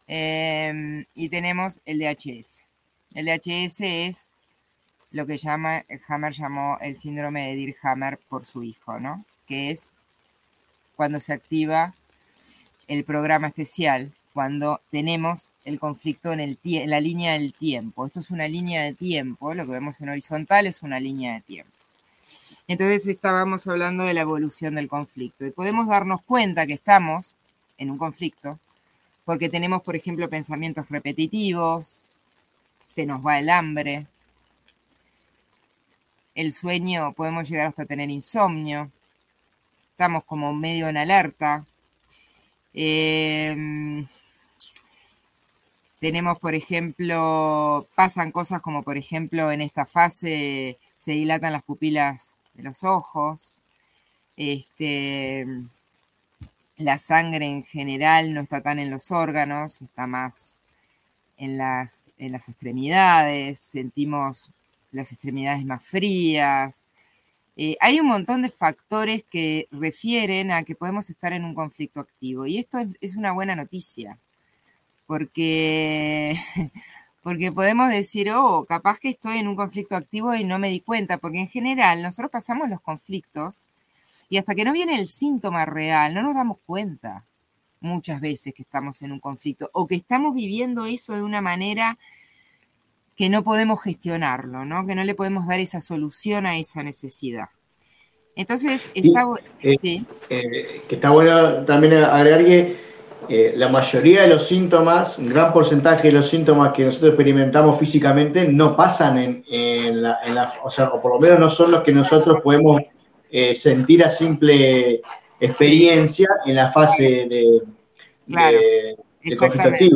em, y tenemos el DHS. El DHS es lo que llama, Hammer llamó el síndrome de Dear Hammer por su hijo, ¿no? Que es cuando se activa el programa especial, cuando tenemos el conflicto en, en la línea del tiempo. Esto es una línea de tiempo, lo que vemos en horizontal es una línea de tiempo. Entonces estábamos hablando de la evolución del conflicto y podemos darnos cuenta que estamos en un conflicto porque tenemos, por ejemplo, pensamientos repetitivos, se nos va el hambre, el sueño, podemos llegar hasta tener insomnio, estamos como medio en alerta. Em, tenemos, por ejemplo, pasan cosas como, por ejemplo, en esta fase se dilatan las pupilas de los ojos, este, la sangre en general no está tan en los órganos, está más en las, en las extremidades, sentimos las extremidades más frías. Eh, hay un montón de factores que refieren a que podemos estar en un conflicto activo y esto es una buena noticia, porque porque podemos decir, oh, capaz que estoy en un conflicto activo y no me di cuenta, porque en general nosotros pasamos los conflictos y hasta que no viene el síntoma real, no nos damos cuenta muchas veces que estamos en un conflicto o que estamos viviendo eso de una manera que no podemos gestionarlo, ¿no? Que no le podemos dar esa solución a esa necesidad. Entonces, está, eh, eh, que está bueno también agregar que eh, la mayoría de los síntomas, un gran porcentaje de los síntomas que nosotros experimentamos físicamente no pasan en, la, o sea, o por lo menos no son los que nosotros podemos sentir a simple experiencia en la fase de, claro, exactamente.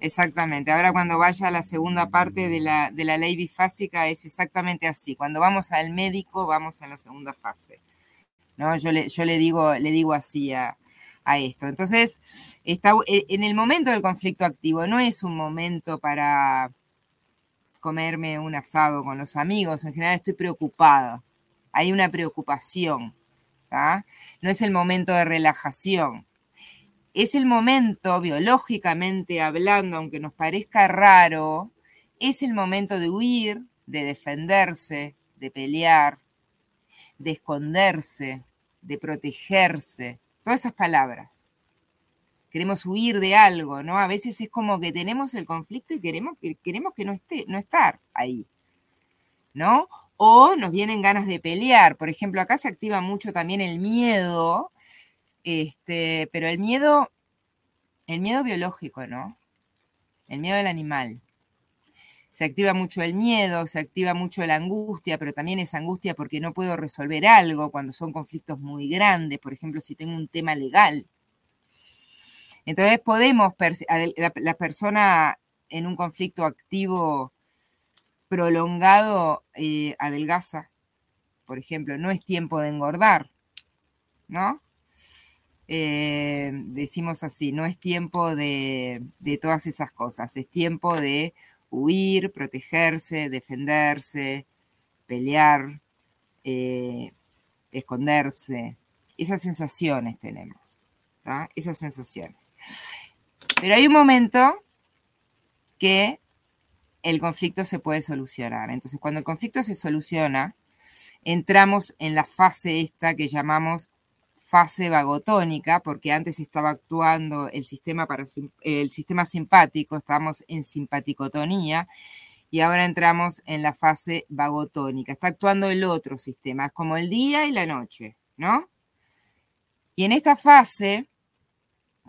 Exactamente. Ahora cuando vaya a la segunda parte de la, de la ley bifásica es exactamente así. Cuando vamos al médico vamos a la segunda fase. ¿no? Yo, le, yo le, digo, le digo así a, a esto. Entonces, está, e, en el momento del conflicto activo no es un momento para comerme un asado con los amigos, en general estoy preocupada, hay una preocupación, no es el momento de relajación, es el momento, biológicamente hablando, aunque nos parezca raro, es el momento de huir, de defenderse, de pelear, de esconderse, de protegerse, todas esas palabras. Queremos huir de algo, ¿no? A veces es como que tenemos el conflicto y queremos, queremos que no esté, no estar ahí, ¿no? O nos vienen ganas de pelear. Por ejemplo, acá se activa mucho también el miedo, este, pero el miedo, el miedo biológico, ¿no? El miedo del animal se activa mucho el miedo, se activa mucho la angustia, pero también es angustia porque no puedo resolver algo cuando son conflictos muy grandes, por ejemplo, si tengo un tema legal. Entonces podemos, la, persona en un conflicto activo prolongado eh, adelgaza, por ejemplo, no es tiempo de engordar, ¿no? Eh, decimos así, no es tiempo de, de todas esas cosas, es tiempo de huir, protegerse, defenderse, pelear, eh, esconderse. Esas sensaciones tenemos, esas sensaciones. Pero hay un momento que el conflicto se puede solucionar. Entonces, cuando el conflicto se soluciona, entramos en la fase esta que llamamos fase vagotónica, porque antes estaba actuando el sistema, para, el sistema simpático, estábamos en simpaticotonía, y ahora entramos en la fase vagotónica. Está actuando el otro sistema, es como el día y la noche, ¿no? Y en esta fase,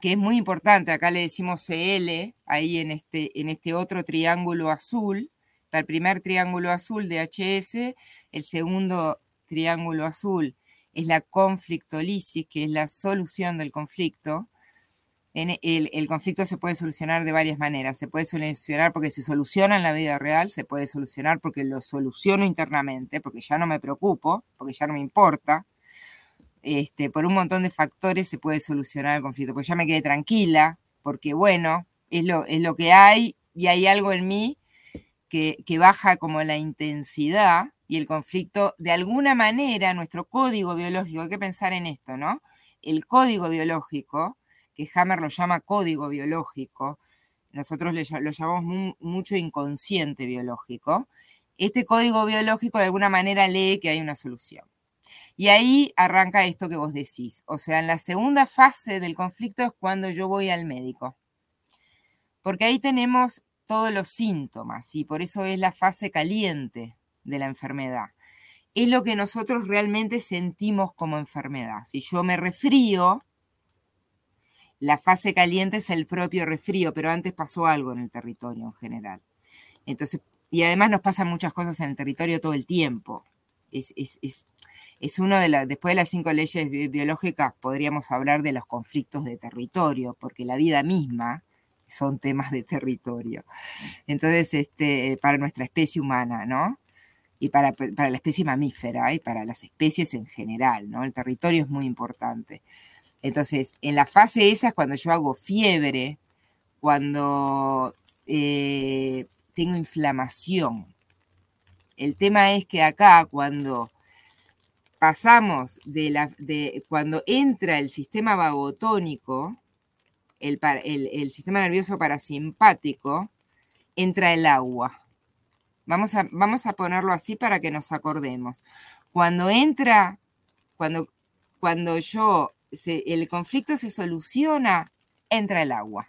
que es muy importante, acá le decimos CL, ahí en este, en este otro triángulo azul, está el primer triángulo azul de HS, el segundo triángulo azul es la conflictolisis, que es la solución del conflicto. En el, conflicto se puede solucionar de varias maneras. Se puede solucionar porque se soluciona en la vida real, se puede solucionar porque lo soluciono internamente, porque ya no me preocupo, porque ya no me importa. Este, por un montón de factores se puede solucionar el conflicto, porque ya me quedé tranquila, porque bueno, es lo, es lo que hay y hay algo en mí que, que baja como la intensidad y el conflicto, de alguna manera, nuestro código biológico, hay que pensar en esto, ¿no? El código biológico, que Hammer lo llama código biológico, nosotros lo llamamos mucho inconsciente biológico, este código biológico de alguna manera lee que hay una solución. Y ahí arranca esto que vos decís. O sea, en la segunda fase del conflicto es cuando yo voy al médico. Porque ahí tenemos todos los síntomas y por eso es la fase caliente de la enfermedad. Es lo que nosotros realmente sentimos como enfermedad. Si yo me resfrío, la fase caliente es el propio resfrío, pero antes pasó algo en el territorio en general. Entonces, y además nos pasan muchas cosas en el territorio todo el tiempo. Es, es, uno de las, después de las cinco leyes biológicas, podríamos hablar de los conflictos de territorio, porque la vida misma son temas de territorio. Entonces, este, para nuestra especie humana, ¿no? Y para, para, la especie mamífera y para las especies en general, ¿no? El territorio es muy importante. Entonces, en la fase esa es cuando yo hago fiebre, cuando eh, tengo inflamación. El tema es que acá, cuando pasamos de la, de, cuando entra el sistema vagotónico, el, el, sistema nervioso parasimpático, entra el agua. Vamos a, vamos a ponerlo así para que nos acordemos. Cuando entra, cuando, cuando yo, el conflicto se soluciona, entra el agua.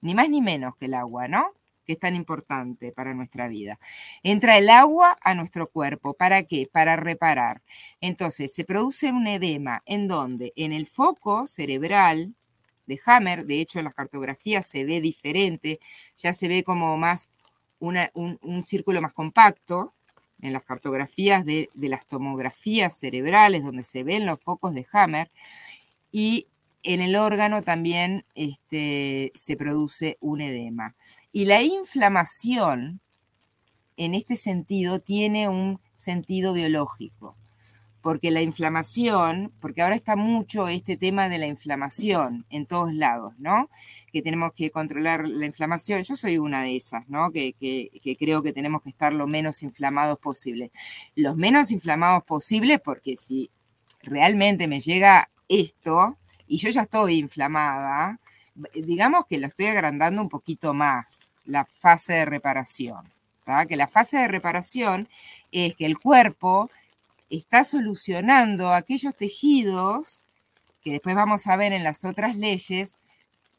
Ni más ni menos que el agua, ¿no? que es tan importante para nuestra vida. Entra el agua a nuestro cuerpo. ¿Para qué? Para reparar. Entonces, se produce un edema en donde en el foco cerebral de Hammer, de hecho en las cartografías se ve diferente, ya se ve como más un, círculo más compacto, en las cartografías de, las tomografías cerebrales, donde se ven los focos de Hammer, y en el órgano también este, se produce un edema. Y la inflamación, en este sentido, tiene un sentido biológico, porque la inflamación, porque ahora está mucho este tema de la inflamación en todos lados, ¿no? Que tenemos que controlar la inflamación. Yo soy una de esas, ¿no? Que, que creo que tenemos que estar lo menos inflamados posible. Los menos inflamados posibles, porque si realmente me llega esto, y yo ya estoy inflamada, digamos que lo estoy agrandando un poquito más, la fase de reparación. Que la fase de reparación es que el cuerpo está solucionando aquellos tejidos que después vamos a ver en las otras leyes,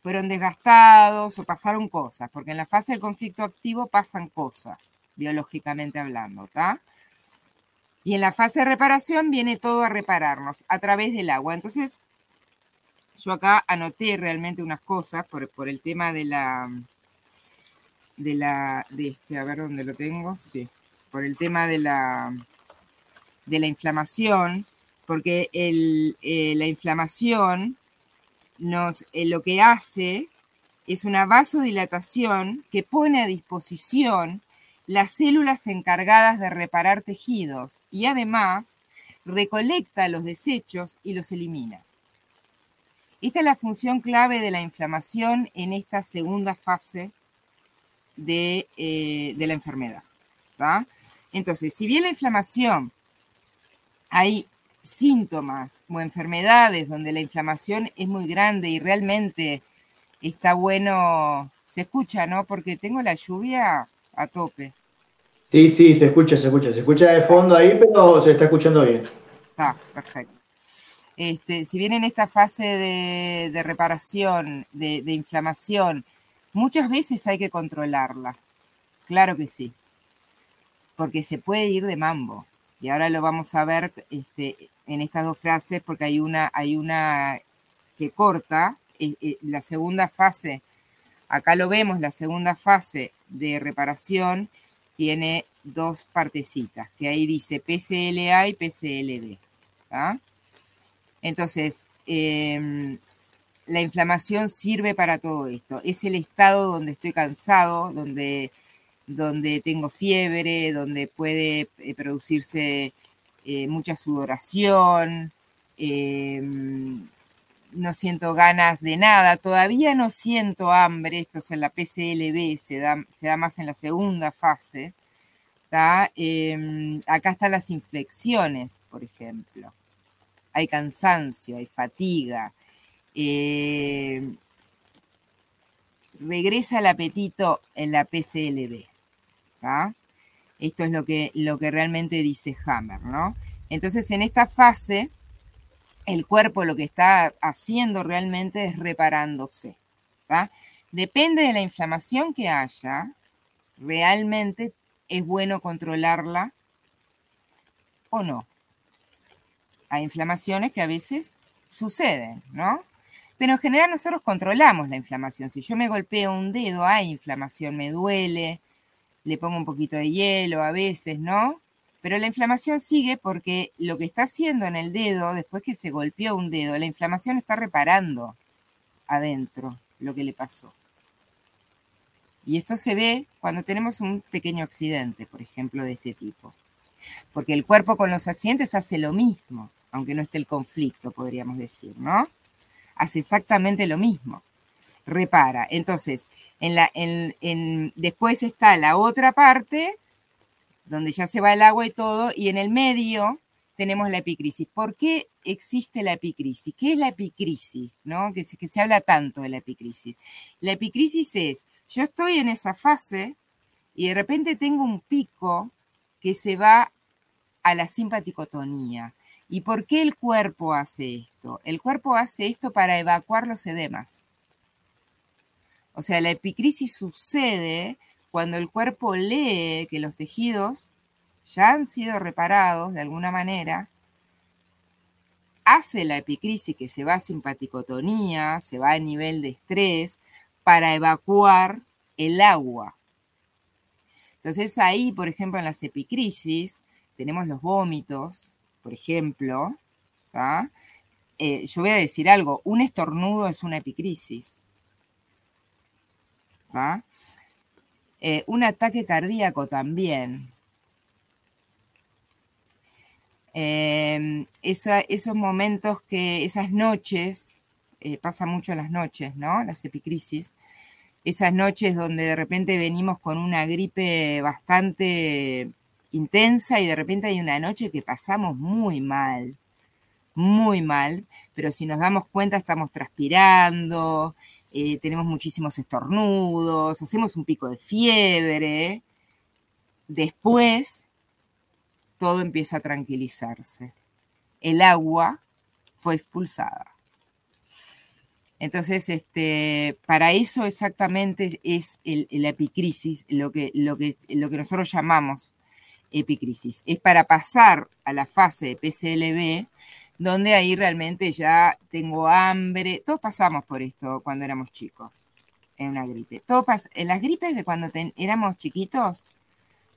fueron desgastados o pasaron cosas, porque en la fase del conflicto activo pasan cosas, biológicamente hablando, ¿está? Y en la fase de reparación viene todo a repararnos a través del agua. Entonces, yo acá anoté realmente unas cosas por, por el tema de la, de la, de este, a ver dónde lo tengo, sí, por el tema de la, de la inflamación, porque el, eh, la inflamación nos, eh, lo que hace es una vasodilatación que pone a disposición las células encargadas de reparar tejidos y además recolecta los desechos y los elimina. Esta es la función clave de la inflamación en esta segunda fase de, eh, la enfermedad. Entonces, si bien la inflamación hay síntomas o enfermedades donde la inflamación es muy grande y realmente está bueno, se escucha, ¿no? Porque tengo la lluvia a tope. Sí, sí, se escucha, se escucha. Se escucha de fondo ahí, pero se está escuchando bien. Está, perfecto. Este, si bien en esta fase de, reparación, de, inflamación, muchas veces hay que controlarla. Claro que sí. Porque se puede ir de mambo. Y ahora lo vamos a ver este, en estas dos frases, porque hay una, hay una que corta. Eh, eh, la segunda fase, acá lo vemos, la segunda fase de reparación tiene dos partecitas, que ahí dice PCLA y PCLB. Entonces, em, la inflamación sirve para todo esto. Es el estado donde estoy cansado, donde, donde tengo fiebre, donde puede eh, producirse eh, mucha sudoración, em, no siento ganas de nada, todavía no siento hambre, esto es en la PCLB, se da, se da más en la segunda fase. Em, acá están las inflexiones, por ejemplo hay cansancio, hay fatiga. Eh, regresa el apetito en la PCLB. Esto es lo que, lo que realmente dice Hammer, ¿no? Entonces, en esta fase, el cuerpo lo que está haciendo realmente es reparándose. Depende de la inflamación que haya, realmente es bueno controlarla o no a inflamaciones que a veces suceden, ¿no? Pero en general nosotros controlamos la inflamación. Si yo me golpeo un dedo, hay inflamación, me duele, le pongo un poquito de hielo a veces, ¿no? Pero la inflamación sigue porque lo que está haciendo en el dedo, después que se golpeó un dedo, la inflamación está reparando adentro lo que le pasó. Y esto se ve cuando tenemos un pequeño accidente, por ejemplo, de este tipo. porque el cuerpo con los accidentes hace lo mismo, aunque no esté el conflicto, podríamos decir, ¿no? Hace exactamente lo mismo, repara. Entonces, en la, en, después está la otra parte, donde ya se va el agua y todo, y en el medio tenemos la epicrisis. ¿Por qué existe la epicrisis? ¿Qué es la epicrisis? ¿no? Que se habla tanto de la epicrisis. La epicrisis es, yo estoy en esa fase y de repente tengo un pico que se va a la simpaticotonía. ¿Y por qué el cuerpo hace esto? El cuerpo hace esto para evacuar los edemas. O sea, la epicrisis sucede cuando el cuerpo lee que los tejidos ya han sido reparados de alguna manera, hace la epicrisis que se va a simpaticotonía, se va a nivel de estrés, para evacuar el agua. Entonces ahí, por ejemplo, en las epicrisis, tenemos los vómitos, por ejemplo. Eh, yo voy a decir algo, un estornudo es una epicrisis. Eh, un ataque cardíaco también. Em, esos momentos que, esas noches, eh, pasa mucho las noches, ¿no? Las epicrisis, esas noches donde de repente venimos con una gripe bastante intensa y de repente hay una noche que pasamos muy mal, muy mal, pero si nos damos cuenta estamos transpirando, eh, tenemos muchísimos estornudos, hacemos un pico de fiebre. Después todo empieza a tranquilizarse. El agua fue expulsada. Entonces, este, para eso exactamente es la epicrisis, lo que, lo, que, lo que nosotros llamamos epicrisis. Es para pasar a la fase de PCLB, donde ahí realmente ya tengo hambre. Todos pasamos por esto cuando éramos chicos, en una gripe. en las gripes de cuando éramos chiquitos,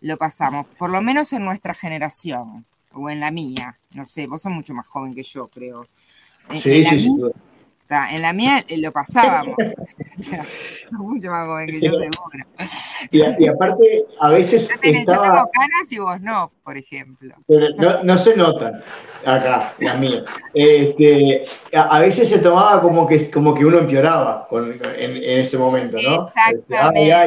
lo pasamos, por lo menos en nuestra generación, o en la mía, no sé, vos sos mucho más joven que yo, creo. Sí, sí, sí. En la mía eh, lo pasábamos. mucho más joven que yo, seguro. Y, aparte, a veces. Yo, tengo canas y vos no, por ejemplo. no, se notan acá, la mía. Este, a, veces se tomaba como que, como que uno empeoraba en, ese momento, ¿no? Exactamente.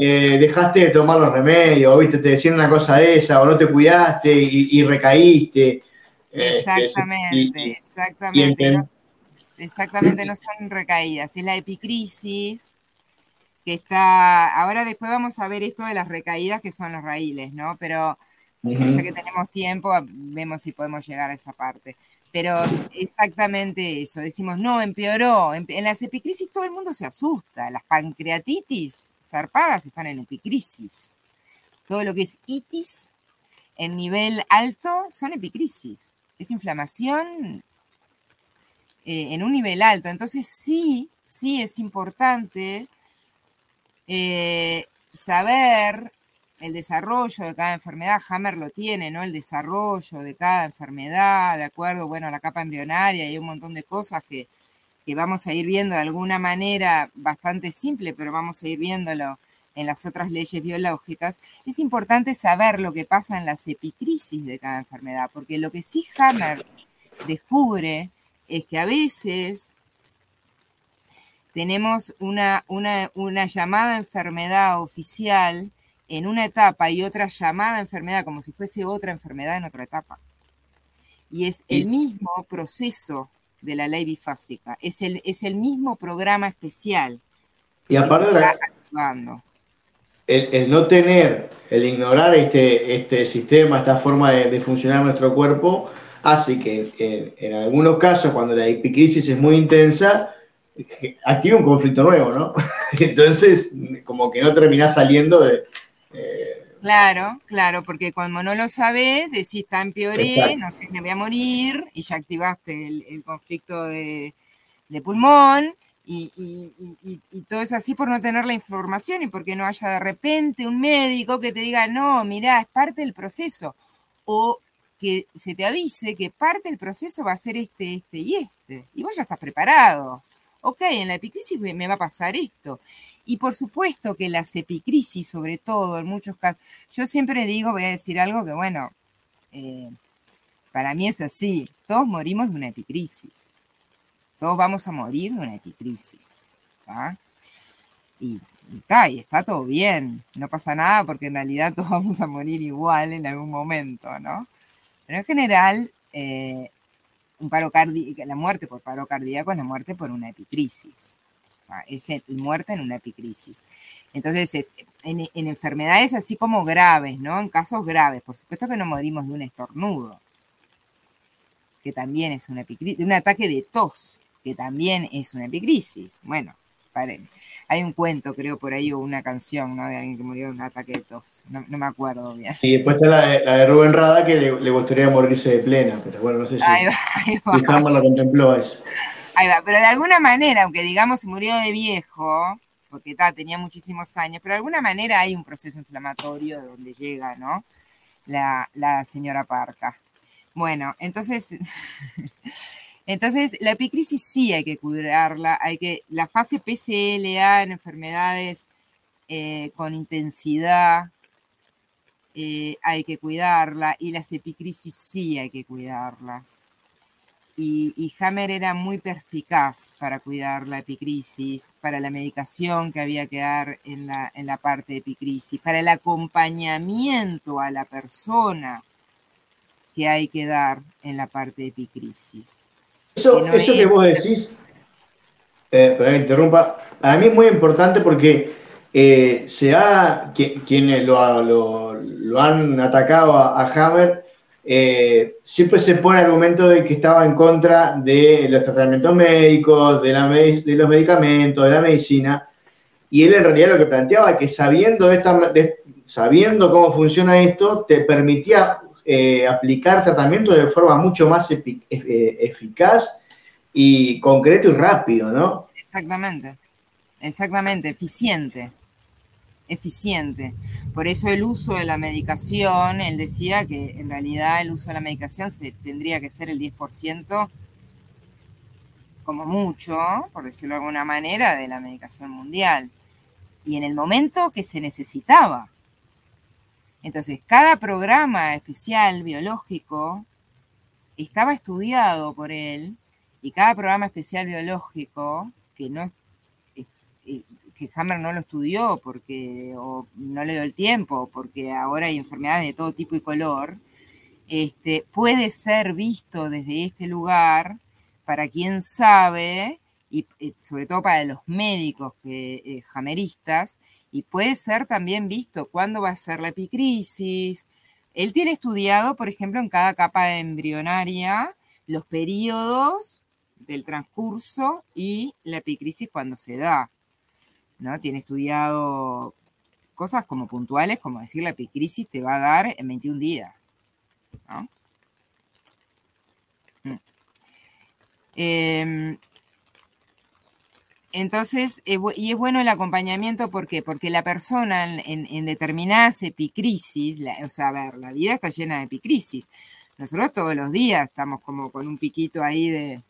Eh, dejaste de tomar los remedios, ¿viste? Te decían una cosa esa, o no te cuidaste y, recaíste. Este, exactamente, exactamente. Exactamente, no son recaídas, es la epicrisis que está. Ahora después vamos a ver esto de las recaídas que son los raíles, ¿no? Pero ya que tenemos tiempo, vemos si podemos llegar a esa parte. Pero exactamente eso, decimos, no, empeoró. En las epicrisis todo el mundo se asusta. Las pancreatitis zarpadas están en epicrisis. Todo lo que es itis en nivel alto son epicrisis. Es inflamación eh, en un nivel alto. Entonces sí, sí es importante eh, saber el desarrollo de cada enfermedad, Hammer lo tiene, ¿no? El desarrollo de cada enfermedad, de acuerdo, bueno, la capa embrionaria y un montón de cosas que, que vamos a ir viendo de alguna manera bastante simple, pero vamos a ir viéndolo en las otras leyes biológicas, es importante saber lo que pasa en las epicrisis de cada enfermedad, porque lo que sí Hammer descubre es que a veces tenemos una, una, una llamada enfermedad oficial en una etapa y otra llamada enfermedad como si fuese otra enfermedad en otra etapa. Y es el mismo proceso de la ley bifásica. Es el, es el mismo programa especial. Y aparte de el, no tener, el ignorar este, este sistema, esta forma de, funcionar nuestro cuerpo, hace que en, algunos casos, cuando la epicrisis es muy intensa, active un conflicto nuevo, ¿no? Entonces, como que no terminás saliendo de, Claro, claro, porque cuando no lo sabes, decís, está empeoré, no sé, me voy a morir, y ya activaste el, conflicto de, pulmón, y, todo es así por no tener la información y porque no haya de repente un médico que te diga, no, mira, es parte del proceso, o que se te avise que parte del proceso va a ser este, este y este, y vos ya estás preparado ok, en la epicrisis me va a pasar esto. Y por supuesto que las epicrisis, sobre todo en muchos casos, yo siempre digo, voy a decir algo que, bueno, eh, para mí es así, todos morimos de una epicrisis, todos vamos a morir de una epicrisis. Y, está, y está todo bien, no pasa nada porque en realidad todos vamos a morir igual en algún momento, ¿no? Pero en general, eh, un paro la muerte por paro cardíaco es la muerte por una epicrisis. Es muerte en una epicrisis. Entonces, en, en, enfermedades así como graves, ¿no? En casos graves, por supuesto que no morimos de un estornudo, que también es una epicrisis, de un ataque de tos, que también es una epicrisis. Bueno, hay un cuento, creo, por ahí, o una canción, ¿no? De alguien que murió de un ataque de tos. No, me acuerdo bien. Y después está la de, Rubén Rada, que le, gustaría morirse de plena, pero bueno, no sé si, ahí lo contempló eso. Ahí va, pero de alguna manera, aunque digamos se murió de viejo, porque tenía muchísimos años, pero de alguna manera hay un proceso inflamatorio donde llega, ¿no? La, la señora Parca. Bueno, entonces Entonces, la epicrisis sí hay que curarla, hay que, la fase PCLA en enfermedades eh, con intensidad eh, hay que cuidarla y las epicrisis sí hay que cuidarlas. Y, Hammer era muy perspicaz para cuidar la epicrisis, para la medicación que había que dar en la, en la parte de epicrisis, para el acompañamiento a la persona que hay que dar en la parte de epicrisis. Eso, que, vos decís, eh, perdón, me interrumpa, a mí es muy importante porque eh, se ha, quienes lo, han atacado a, Hammer, eh, siempre se pone el argumento de que estaba en contra de los tratamientos médicos, de, la, de los medicamentos, de la medicina, y él en realidad lo que planteaba es que sabiendo, esta, sabiendo cómo funciona esto, te permitía eh, aplicar tratamiento de forma mucho más eh, eficaz y concreto y rápido, ¿no? Exactamente, exactamente, eficiente, eficiente. Por eso el uso de la medicación, él decía que en realidad el uso de la medicación se, tendría que ser el 10% como mucho, por decirlo de alguna manera, de la medicación mundial. Y en el momento que se necesitaba. Entonces, cada programa especial biológico estaba estudiado por él y cada programa especial biológico que no que Hammer no lo estudió porque no le dio el tiempo, porque ahora hay enfermedades de todo tipo y color, este, puede ser visto desde este lugar para quien sabe, y, eh, sobre todo para los médicos que, eh, jameristas, y puede ser también visto cuándo va a ser la epicrisis. Él tiene estudiado, por ejemplo, en cada capa embrionaria los periodos del transcurso y la epicrisis cuando se da. ¿no? Tiene estudiado cosas como puntuales, como decir la epicrisis te va a dar en 21 días. Mm. Em, entonces, eh, y es bueno el acompañamiento, ¿por qué? Porque la persona en, determinadas epicrisis, o sea, a ver, la vida está llena de epicrisis. Nosotros todos los días estamos como con un piquito ahí de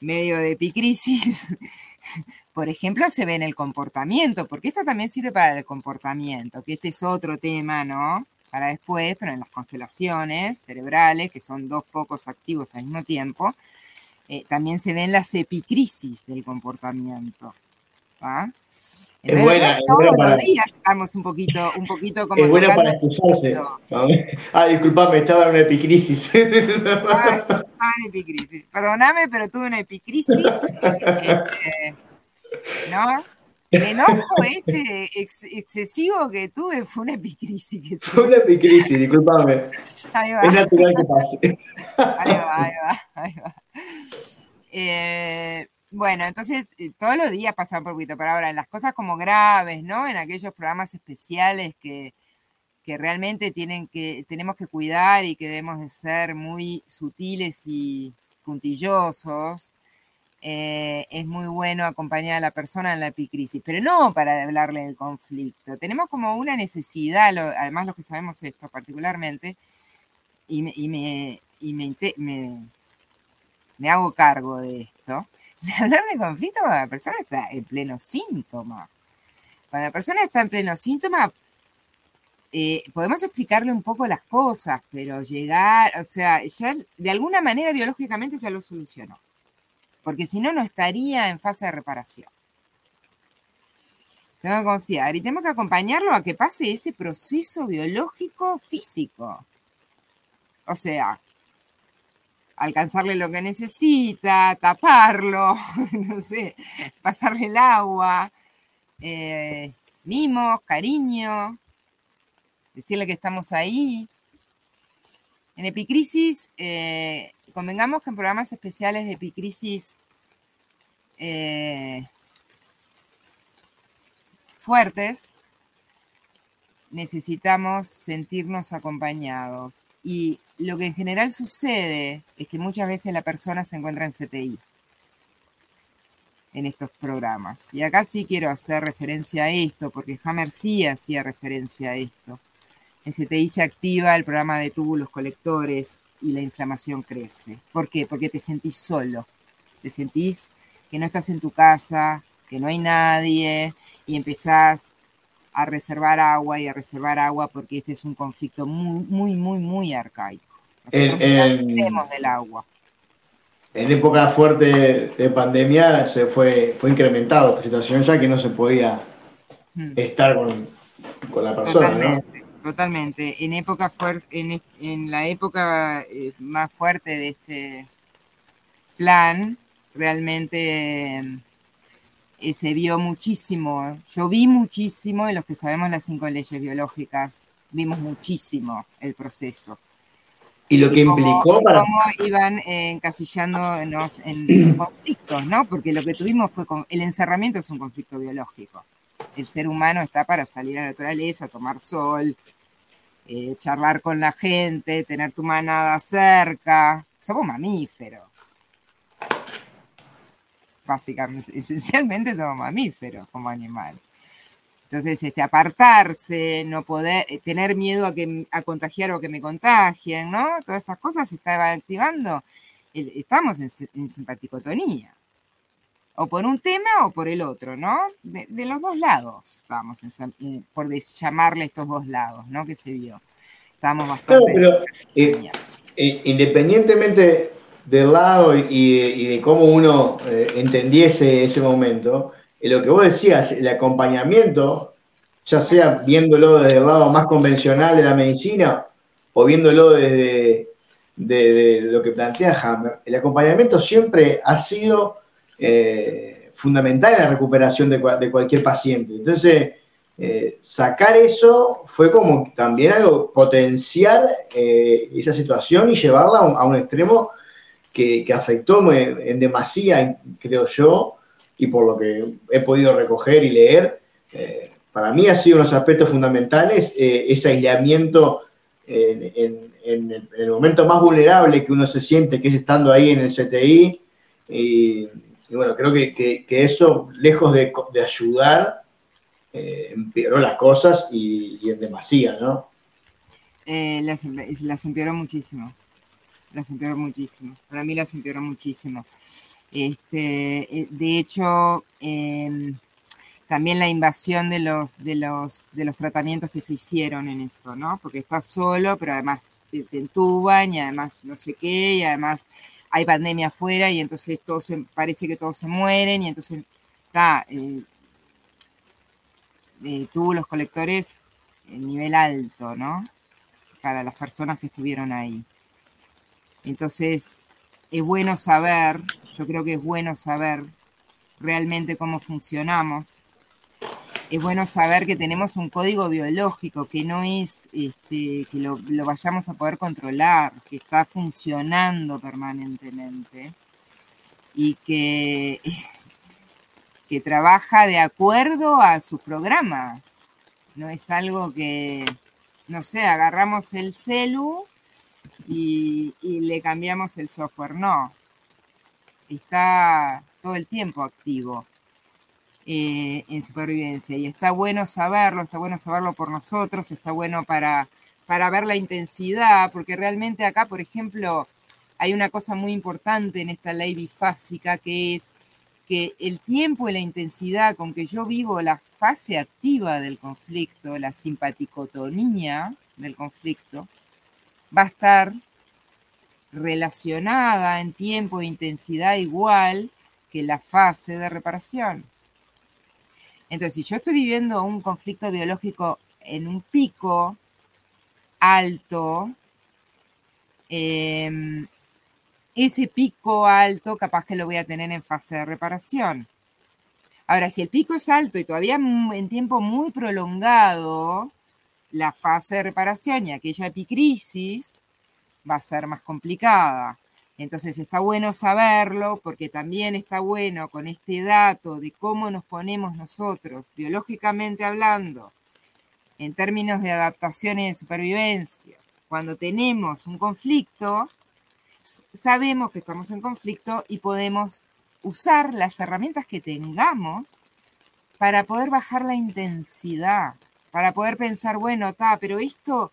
medio de epicrisis. Por ejemplo, se ve en el comportamiento, porque esto también sirve para el comportamiento, que este es otro tema, ¿no? Para después, pero en las constelaciones cerebrales, que son dos focos activos al mismo tiempo, eh, también se ven las epicrisis del comportamiento. es buena, todos los días estamos un poquito, un poquito como. Es buena para escucharse. Ah, disculpame, estaba en una epicrisis. Ah, estaba en epicrisis. Perdóname, pero tuve una epicrisis. Este, ¿No? El enojo este excesivo que tuve fue una epicrisis. Que tuve. Fue una epicrisis, discúlpame. Ahí va. Es natural que pase. Ahí va, ahí va, ahí va. Eh, bueno, entonces eh, todos los días pasan por poquito, pero ahora en las cosas como graves, ¿no? En aquellos programas especiales que, que realmente tienen que, tenemos que cuidar y que debemos de ser muy sutiles y puntillosos, eh, es muy bueno acompañar a la persona en la epicrisis, pero no para hablarle del conflicto. Tenemos como una necesidad, además los que sabemos esto particularmente, y me, hago cargo de esto, de hablar de conflicto cuando la persona está en pleno síntoma. Cuando la persona está en pleno síntoma, eh, podemos explicarle un poco las cosas, pero llegar, o sea, ya de alguna manera biológicamente ya lo solucionó, porque si no, no estaría en fase de reparación. Tengo que confiar y tenemos que acompañarlo a que pase ese proceso biológico físico. O sea, alcanzarle lo que necesita, taparlo, no sé, pasarle el agua, eh, mimos, cariño, decirle que estamos ahí. En Epicrisis, eh, convengamos que en programas especiales de Epicrisis eh, fuertes, necesitamos sentirnos acompañados. Y lo que en general sucede es que muchas veces la persona se encuentra en CTI en estos programas. Y acá sí quiero hacer referencia a esto, porque Hammer sí hacía referencia a esto. En CTI se activa el programa de túbulos colectores y la inflamación crece. ¿Por qué? Porque te sentís solo. Te sentís que no estás en tu casa, que no hay nadie y empezás a reservar agua y a reservar agua porque este es un conflicto muy, muy, muy, muy arcaico. Nosotros en, del agua. En época fuerte de pandemia se fue, fue incrementado esta situación ya que no se podía hmm. estar con, la persona, totalmente, ¿no? Totalmente. En, época en, en la época eh, más fuerte de este plan, realmente eh, se vio muchísimo, yo vi muchísimo, y los que sabemos las cinco leyes biológicas, vimos muchísimo el proceso. Y lo que implicó para... Cómo iban eh, encasillándonos en, conflictos, ¿no? Porque lo que tuvimos fue, con, el encerramiento es un conflicto biológico. El ser humano está para salir a la naturaleza, tomar sol, eh, charlar con la gente, tener tu manada cerca. Somos mamíferos básicamente, esencialmente somos mamíferos como animal. Entonces, este, apartarse, no poder, eh, tener miedo a, que, a contagiar o que me contagien, ¿no? Todas esas cosas se estaban activando. Estamos en, simpaticotonía. O por un tema o por el otro, ¿no? De, los dos lados estábamos, en, por llamarle estos dos lados, ¿no? Que se vio. Estábamos bastante... pero, eh, eh, independientemente del lado y, de cómo uno eh, entendiese ese momento, en lo que vos decías, el acompañamiento, ya sea viéndolo desde el lado más convencional de la medicina o viéndolo desde de, lo que plantea Hammer, el acompañamiento siempre ha sido eh, fundamental en la recuperación de, cualquier paciente. Entonces, eh, sacar eso fue como también algo, potenciar esa situación y llevarla a un extremo que, afectó en demasía, creo yo, y por lo que he podido recoger y leer, eh, para mí ha sido unos aspectos fundamentales eh, ese aislamiento en, el, momento más vulnerable que uno se siente, que es estando ahí en el CTI. Bueno, creo que, eso, lejos de, ayudar, eh, empeoró las cosas y, en demasía, ¿no? las, las empeoró muchísimo las empeoró muchísimo. Para mí las empeoró muchísimo. Este, eh, de hecho, em, también la invasión de los, de, los, de los tratamientos que se hicieron en eso, ¿no? Porque estás solo, pero además te, entuban y además no sé qué, y además hay pandemia afuera y entonces todos parece que todos se mueren y entonces está, eh, eh, tuvo los colectores en nivel alto, ¿no? Para las personas que estuvieron ahí. Entonces, es bueno saber, yo creo que es bueno saber realmente cómo funcionamos. Es bueno saber que tenemos un código biológico, que no es este, que lo, vayamos a poder controlar, que está funcionando permanentemente y que, que trabaja de acuerdo a sus programas. No es algo que, no sé, agarramos el celu y, le cambiamos el software. No, está todo el tiempo activo eh, en supervivencia y está bueno saberlo, está bueno saberlo por nosotros, está bueno para, para ver la intensidad, porque realmente acá, por ejemplo, hay una cosa muy importante en esta ley bifásica que es que el tiempo y la intensidad con que yo vivo la fase activa del conflicto, la simpaticotonía del conflicto, va a estar relacionada en tiempo e intensidad igual que la fase de reparación. Entonces, si yo estoy viviendo un conflicto biológico en un pico alto, em, ese pico alto capaz que lo voy a tener en fase de reparación. Ahora, si el pico es alto y todavía en tiempo muy prolongado, la fase de reparación y aquella epicrisis va a ser más complicada. Entonces está bueno saberlo porque también está bueno con este dato de cómo nos ponemos nosotros, biológicamente hablando, en términos de adaptación y de supervivencia. Cuando tenemos un conflicto, sabemos que estamos en conflicto y podemos usar las herramientas que tengamos para poder bajar la intensidad, para poder pensar, bueno, está, pero esto,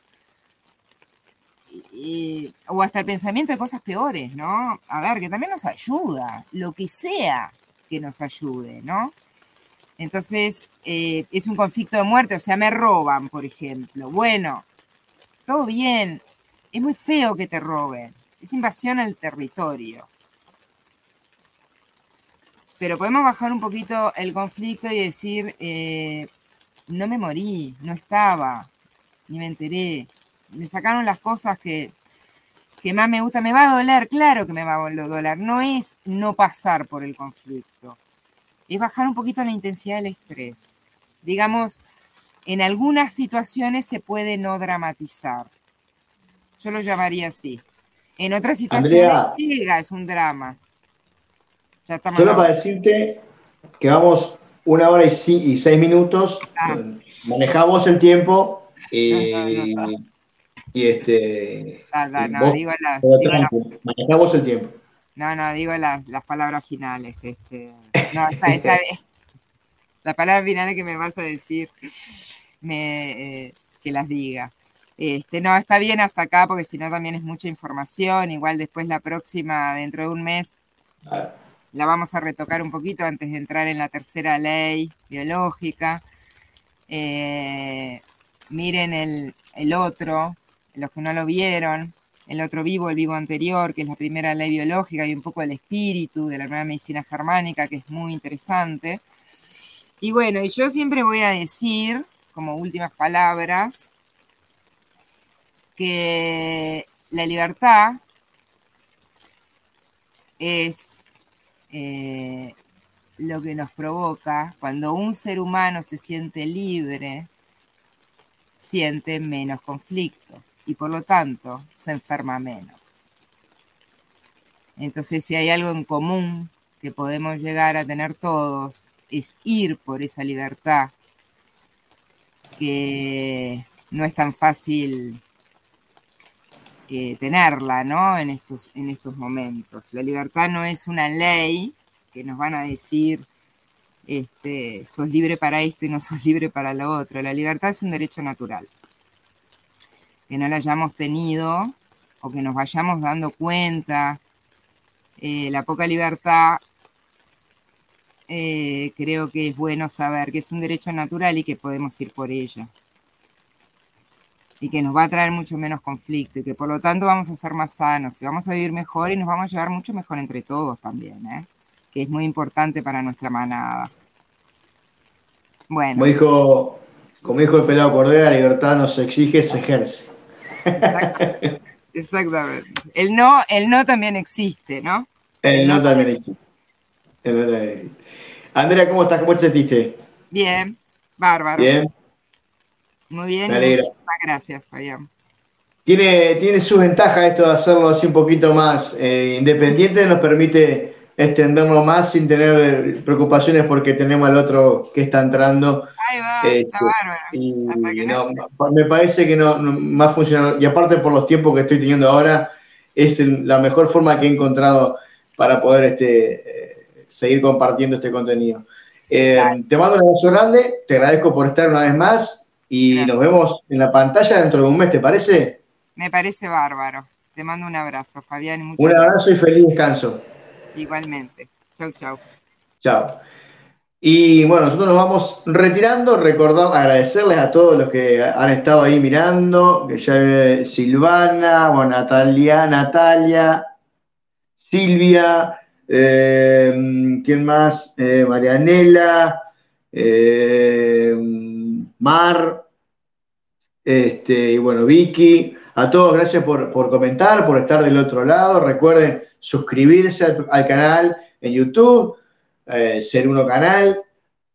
o hasta el pensamiento de cosas peores, ¿no? A ver, que también nos ayuda, lo que sea que nos ayude, ¿no? Entonces, eh, es un conflicto de muerte, o sea, me roban, por ejemplo. Bueno, todo bien, es muy feo que te roben, es invasión al territorio. Pero podemos bajar un poquito el conflicto y decir, eh, no me morí, no estaba, ni me enteré. Me sacaron las cosas que, que más me gustan. Me va a doler, claro que me va a doler. No es no pasar por el conflicto, es bajar un poquito la intensidad del estrés. Digamos, en algunas situaciones se puede no dramatizar. Yo lo llamaría así. En otras situaciones llega, es un drama. Solo para decirte que vamos una hora y, seis minutos, ah. manejamos el tiempo y, este... no, digo manejamos el tiempo. No, no, digo las, palabras finales. Este, no, está, Las palabras finales que me vas a decir, me, eh, que las diga. Este, no, está bien hasta acá porque si no también es mucha información. Igual después la próxima, dentro de un mes, la vamos a retocar un poquito antes de entrar en la tercera ley biológica. Eh, miren el, el, otro, los que no lo vieron, el otro vivo, el vivo anterior, que es la primera ley biológica y un poco el espíritu de la nueva medicina germánica, que es muy interesante. Y bueno, yo siempre voy a decir, como últimas palabras, que la libertad es eh, lo que nos provoca cuando un ser humano se siente libre, siente menos conflictos y por lo tanto se enferma menos. Entonces, si hay algo en común que podemos llegar a tener todos, es ir por esa libertad que no es tan fácil tenerla, ¿no? En estos, en estos momentos. La libertad no es una ley que nos van a decir, este, sos libre para esto y no sos libre para lo otro. La libertad es un derecho natural. Que no la hayamos tenido o que nos vayamos dando cuenta. Eh, la poca libertad, eh, creo que es bueno saber que es un derecho natural y que podemos ir por ella y que nos va a traer mucho menos conflicto y que por lo tanto vamos a ser más sanos y vamos a vivir mejor y nos vamos a llevar mucho mejor entre todos también, ¿eh? que es muy importante para nuestra manada. Bueno. Como dijo, como dijo el pelado Cordera, la libertad no se exige, se ejerce. Exactamente. El no, el no también existe, ¿no? El, no, también existe. Andrea, ¿cómo estás? ¿Cómo te sentiste? Bien, bárbaro. Bien. Muy bien, muchísimas gracias, Fabián. Tiene, tiene su ventaja esto de hacerlo así un poquito más eh, independiente, nos permite extenderlo más sin tener preocupaciones porque tenemos al otro que está entrando. Ahí va, está este, bárbaro. Me parece que no, más funciona. Y aparte por los tiempos que estoy teniendo ahora, es la mejor forma que he encontrado para poder este, eh, seguir compartiendo este contenido. Eh, te mando un abrazo grande, te agradezco por estar una vez más y nos vemos en la pantalla dentro de un mes, ¿te parece? Me parece bárbaro. Te mando un abrazo, Fabián. un abrazo y feliz descanso. Igualmente. Chau, chau. Chao. Y bueno, nosotros nos vamos retirando, recordar, agradecerles a todos los que han estado ahí mirando, que ya Silvana, bueno, Natalia, Natalia, Silvia, eh, ¿quién más? Eh, Marianela, eh, Mar, este, y bueno, Vicky. A todos, gracias por, comentar, por estar del otro lado. Recuerden suscribirse al, canal en YouTube, Ser Uno Canal,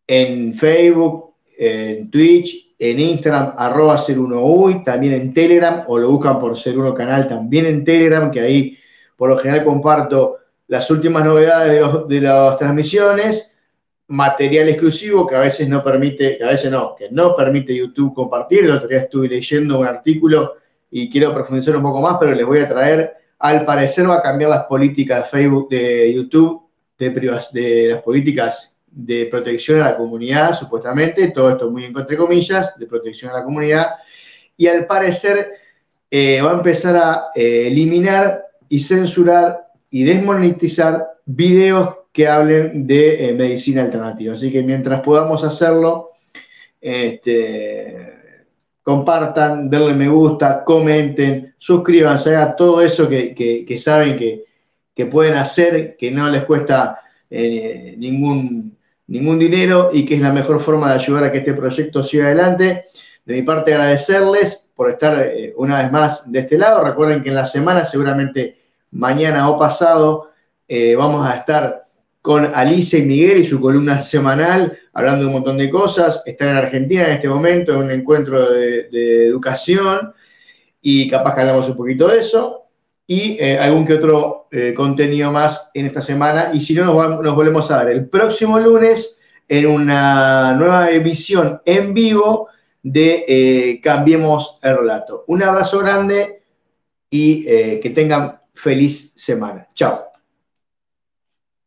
en Facebook, en Twitch, en Instagram, arroba Ser Uno también en Telegram, o lo buscan por Ser Uno Canal, también en Telegram, que ahí por lo general comparto las últimas novedades de, las transmisiones, material exclusivo que a veces no permite, que a veces no, que no permite YouTube compartir. El otro día estuve leyendo un artículo y quiero profundizar un poco más, pero les voy a traer, al parecer va a cambiar las políticas de Facebook, de YouTube, de, las políticas de protección a la comunidad, supuestamente, todo esto muy en entre comillas, de protección a la comunidad, y al parecer eh, va a empezar a eh, eliminar y censurar y desmonetizar videos que hablen de eh, medicina alternativa. Así que mientras podamos hacerlo, este, compartan, denle me gusta, comenten, suscríbanse a todo eso que, saben que, pueden hacer, que no les cuesta eh, ningún, ningún dinero y que es la mejor forma de ayudar a que este proyecto siga adelante. De mi parte, agradecerles por estar eh, una vez más de este lado. Recuerden que en la semana seguramente mañana o pasado eh, vamos a estar con Alicia y Miguel y su columna semanal, hablando de un montón de cosas. Están en Argentina en este momento, en un encuentro de, educación, y capaz que hablamos un poquito de eso. Y eh, algún que otro eh, contenido más en esta semana. Y si no, nos, volvemos a ver el próximo lunes en una nueva emisión en vivo de Cambiemos el Relato. Un abrazo grande y que tengan feliz semana. Chao.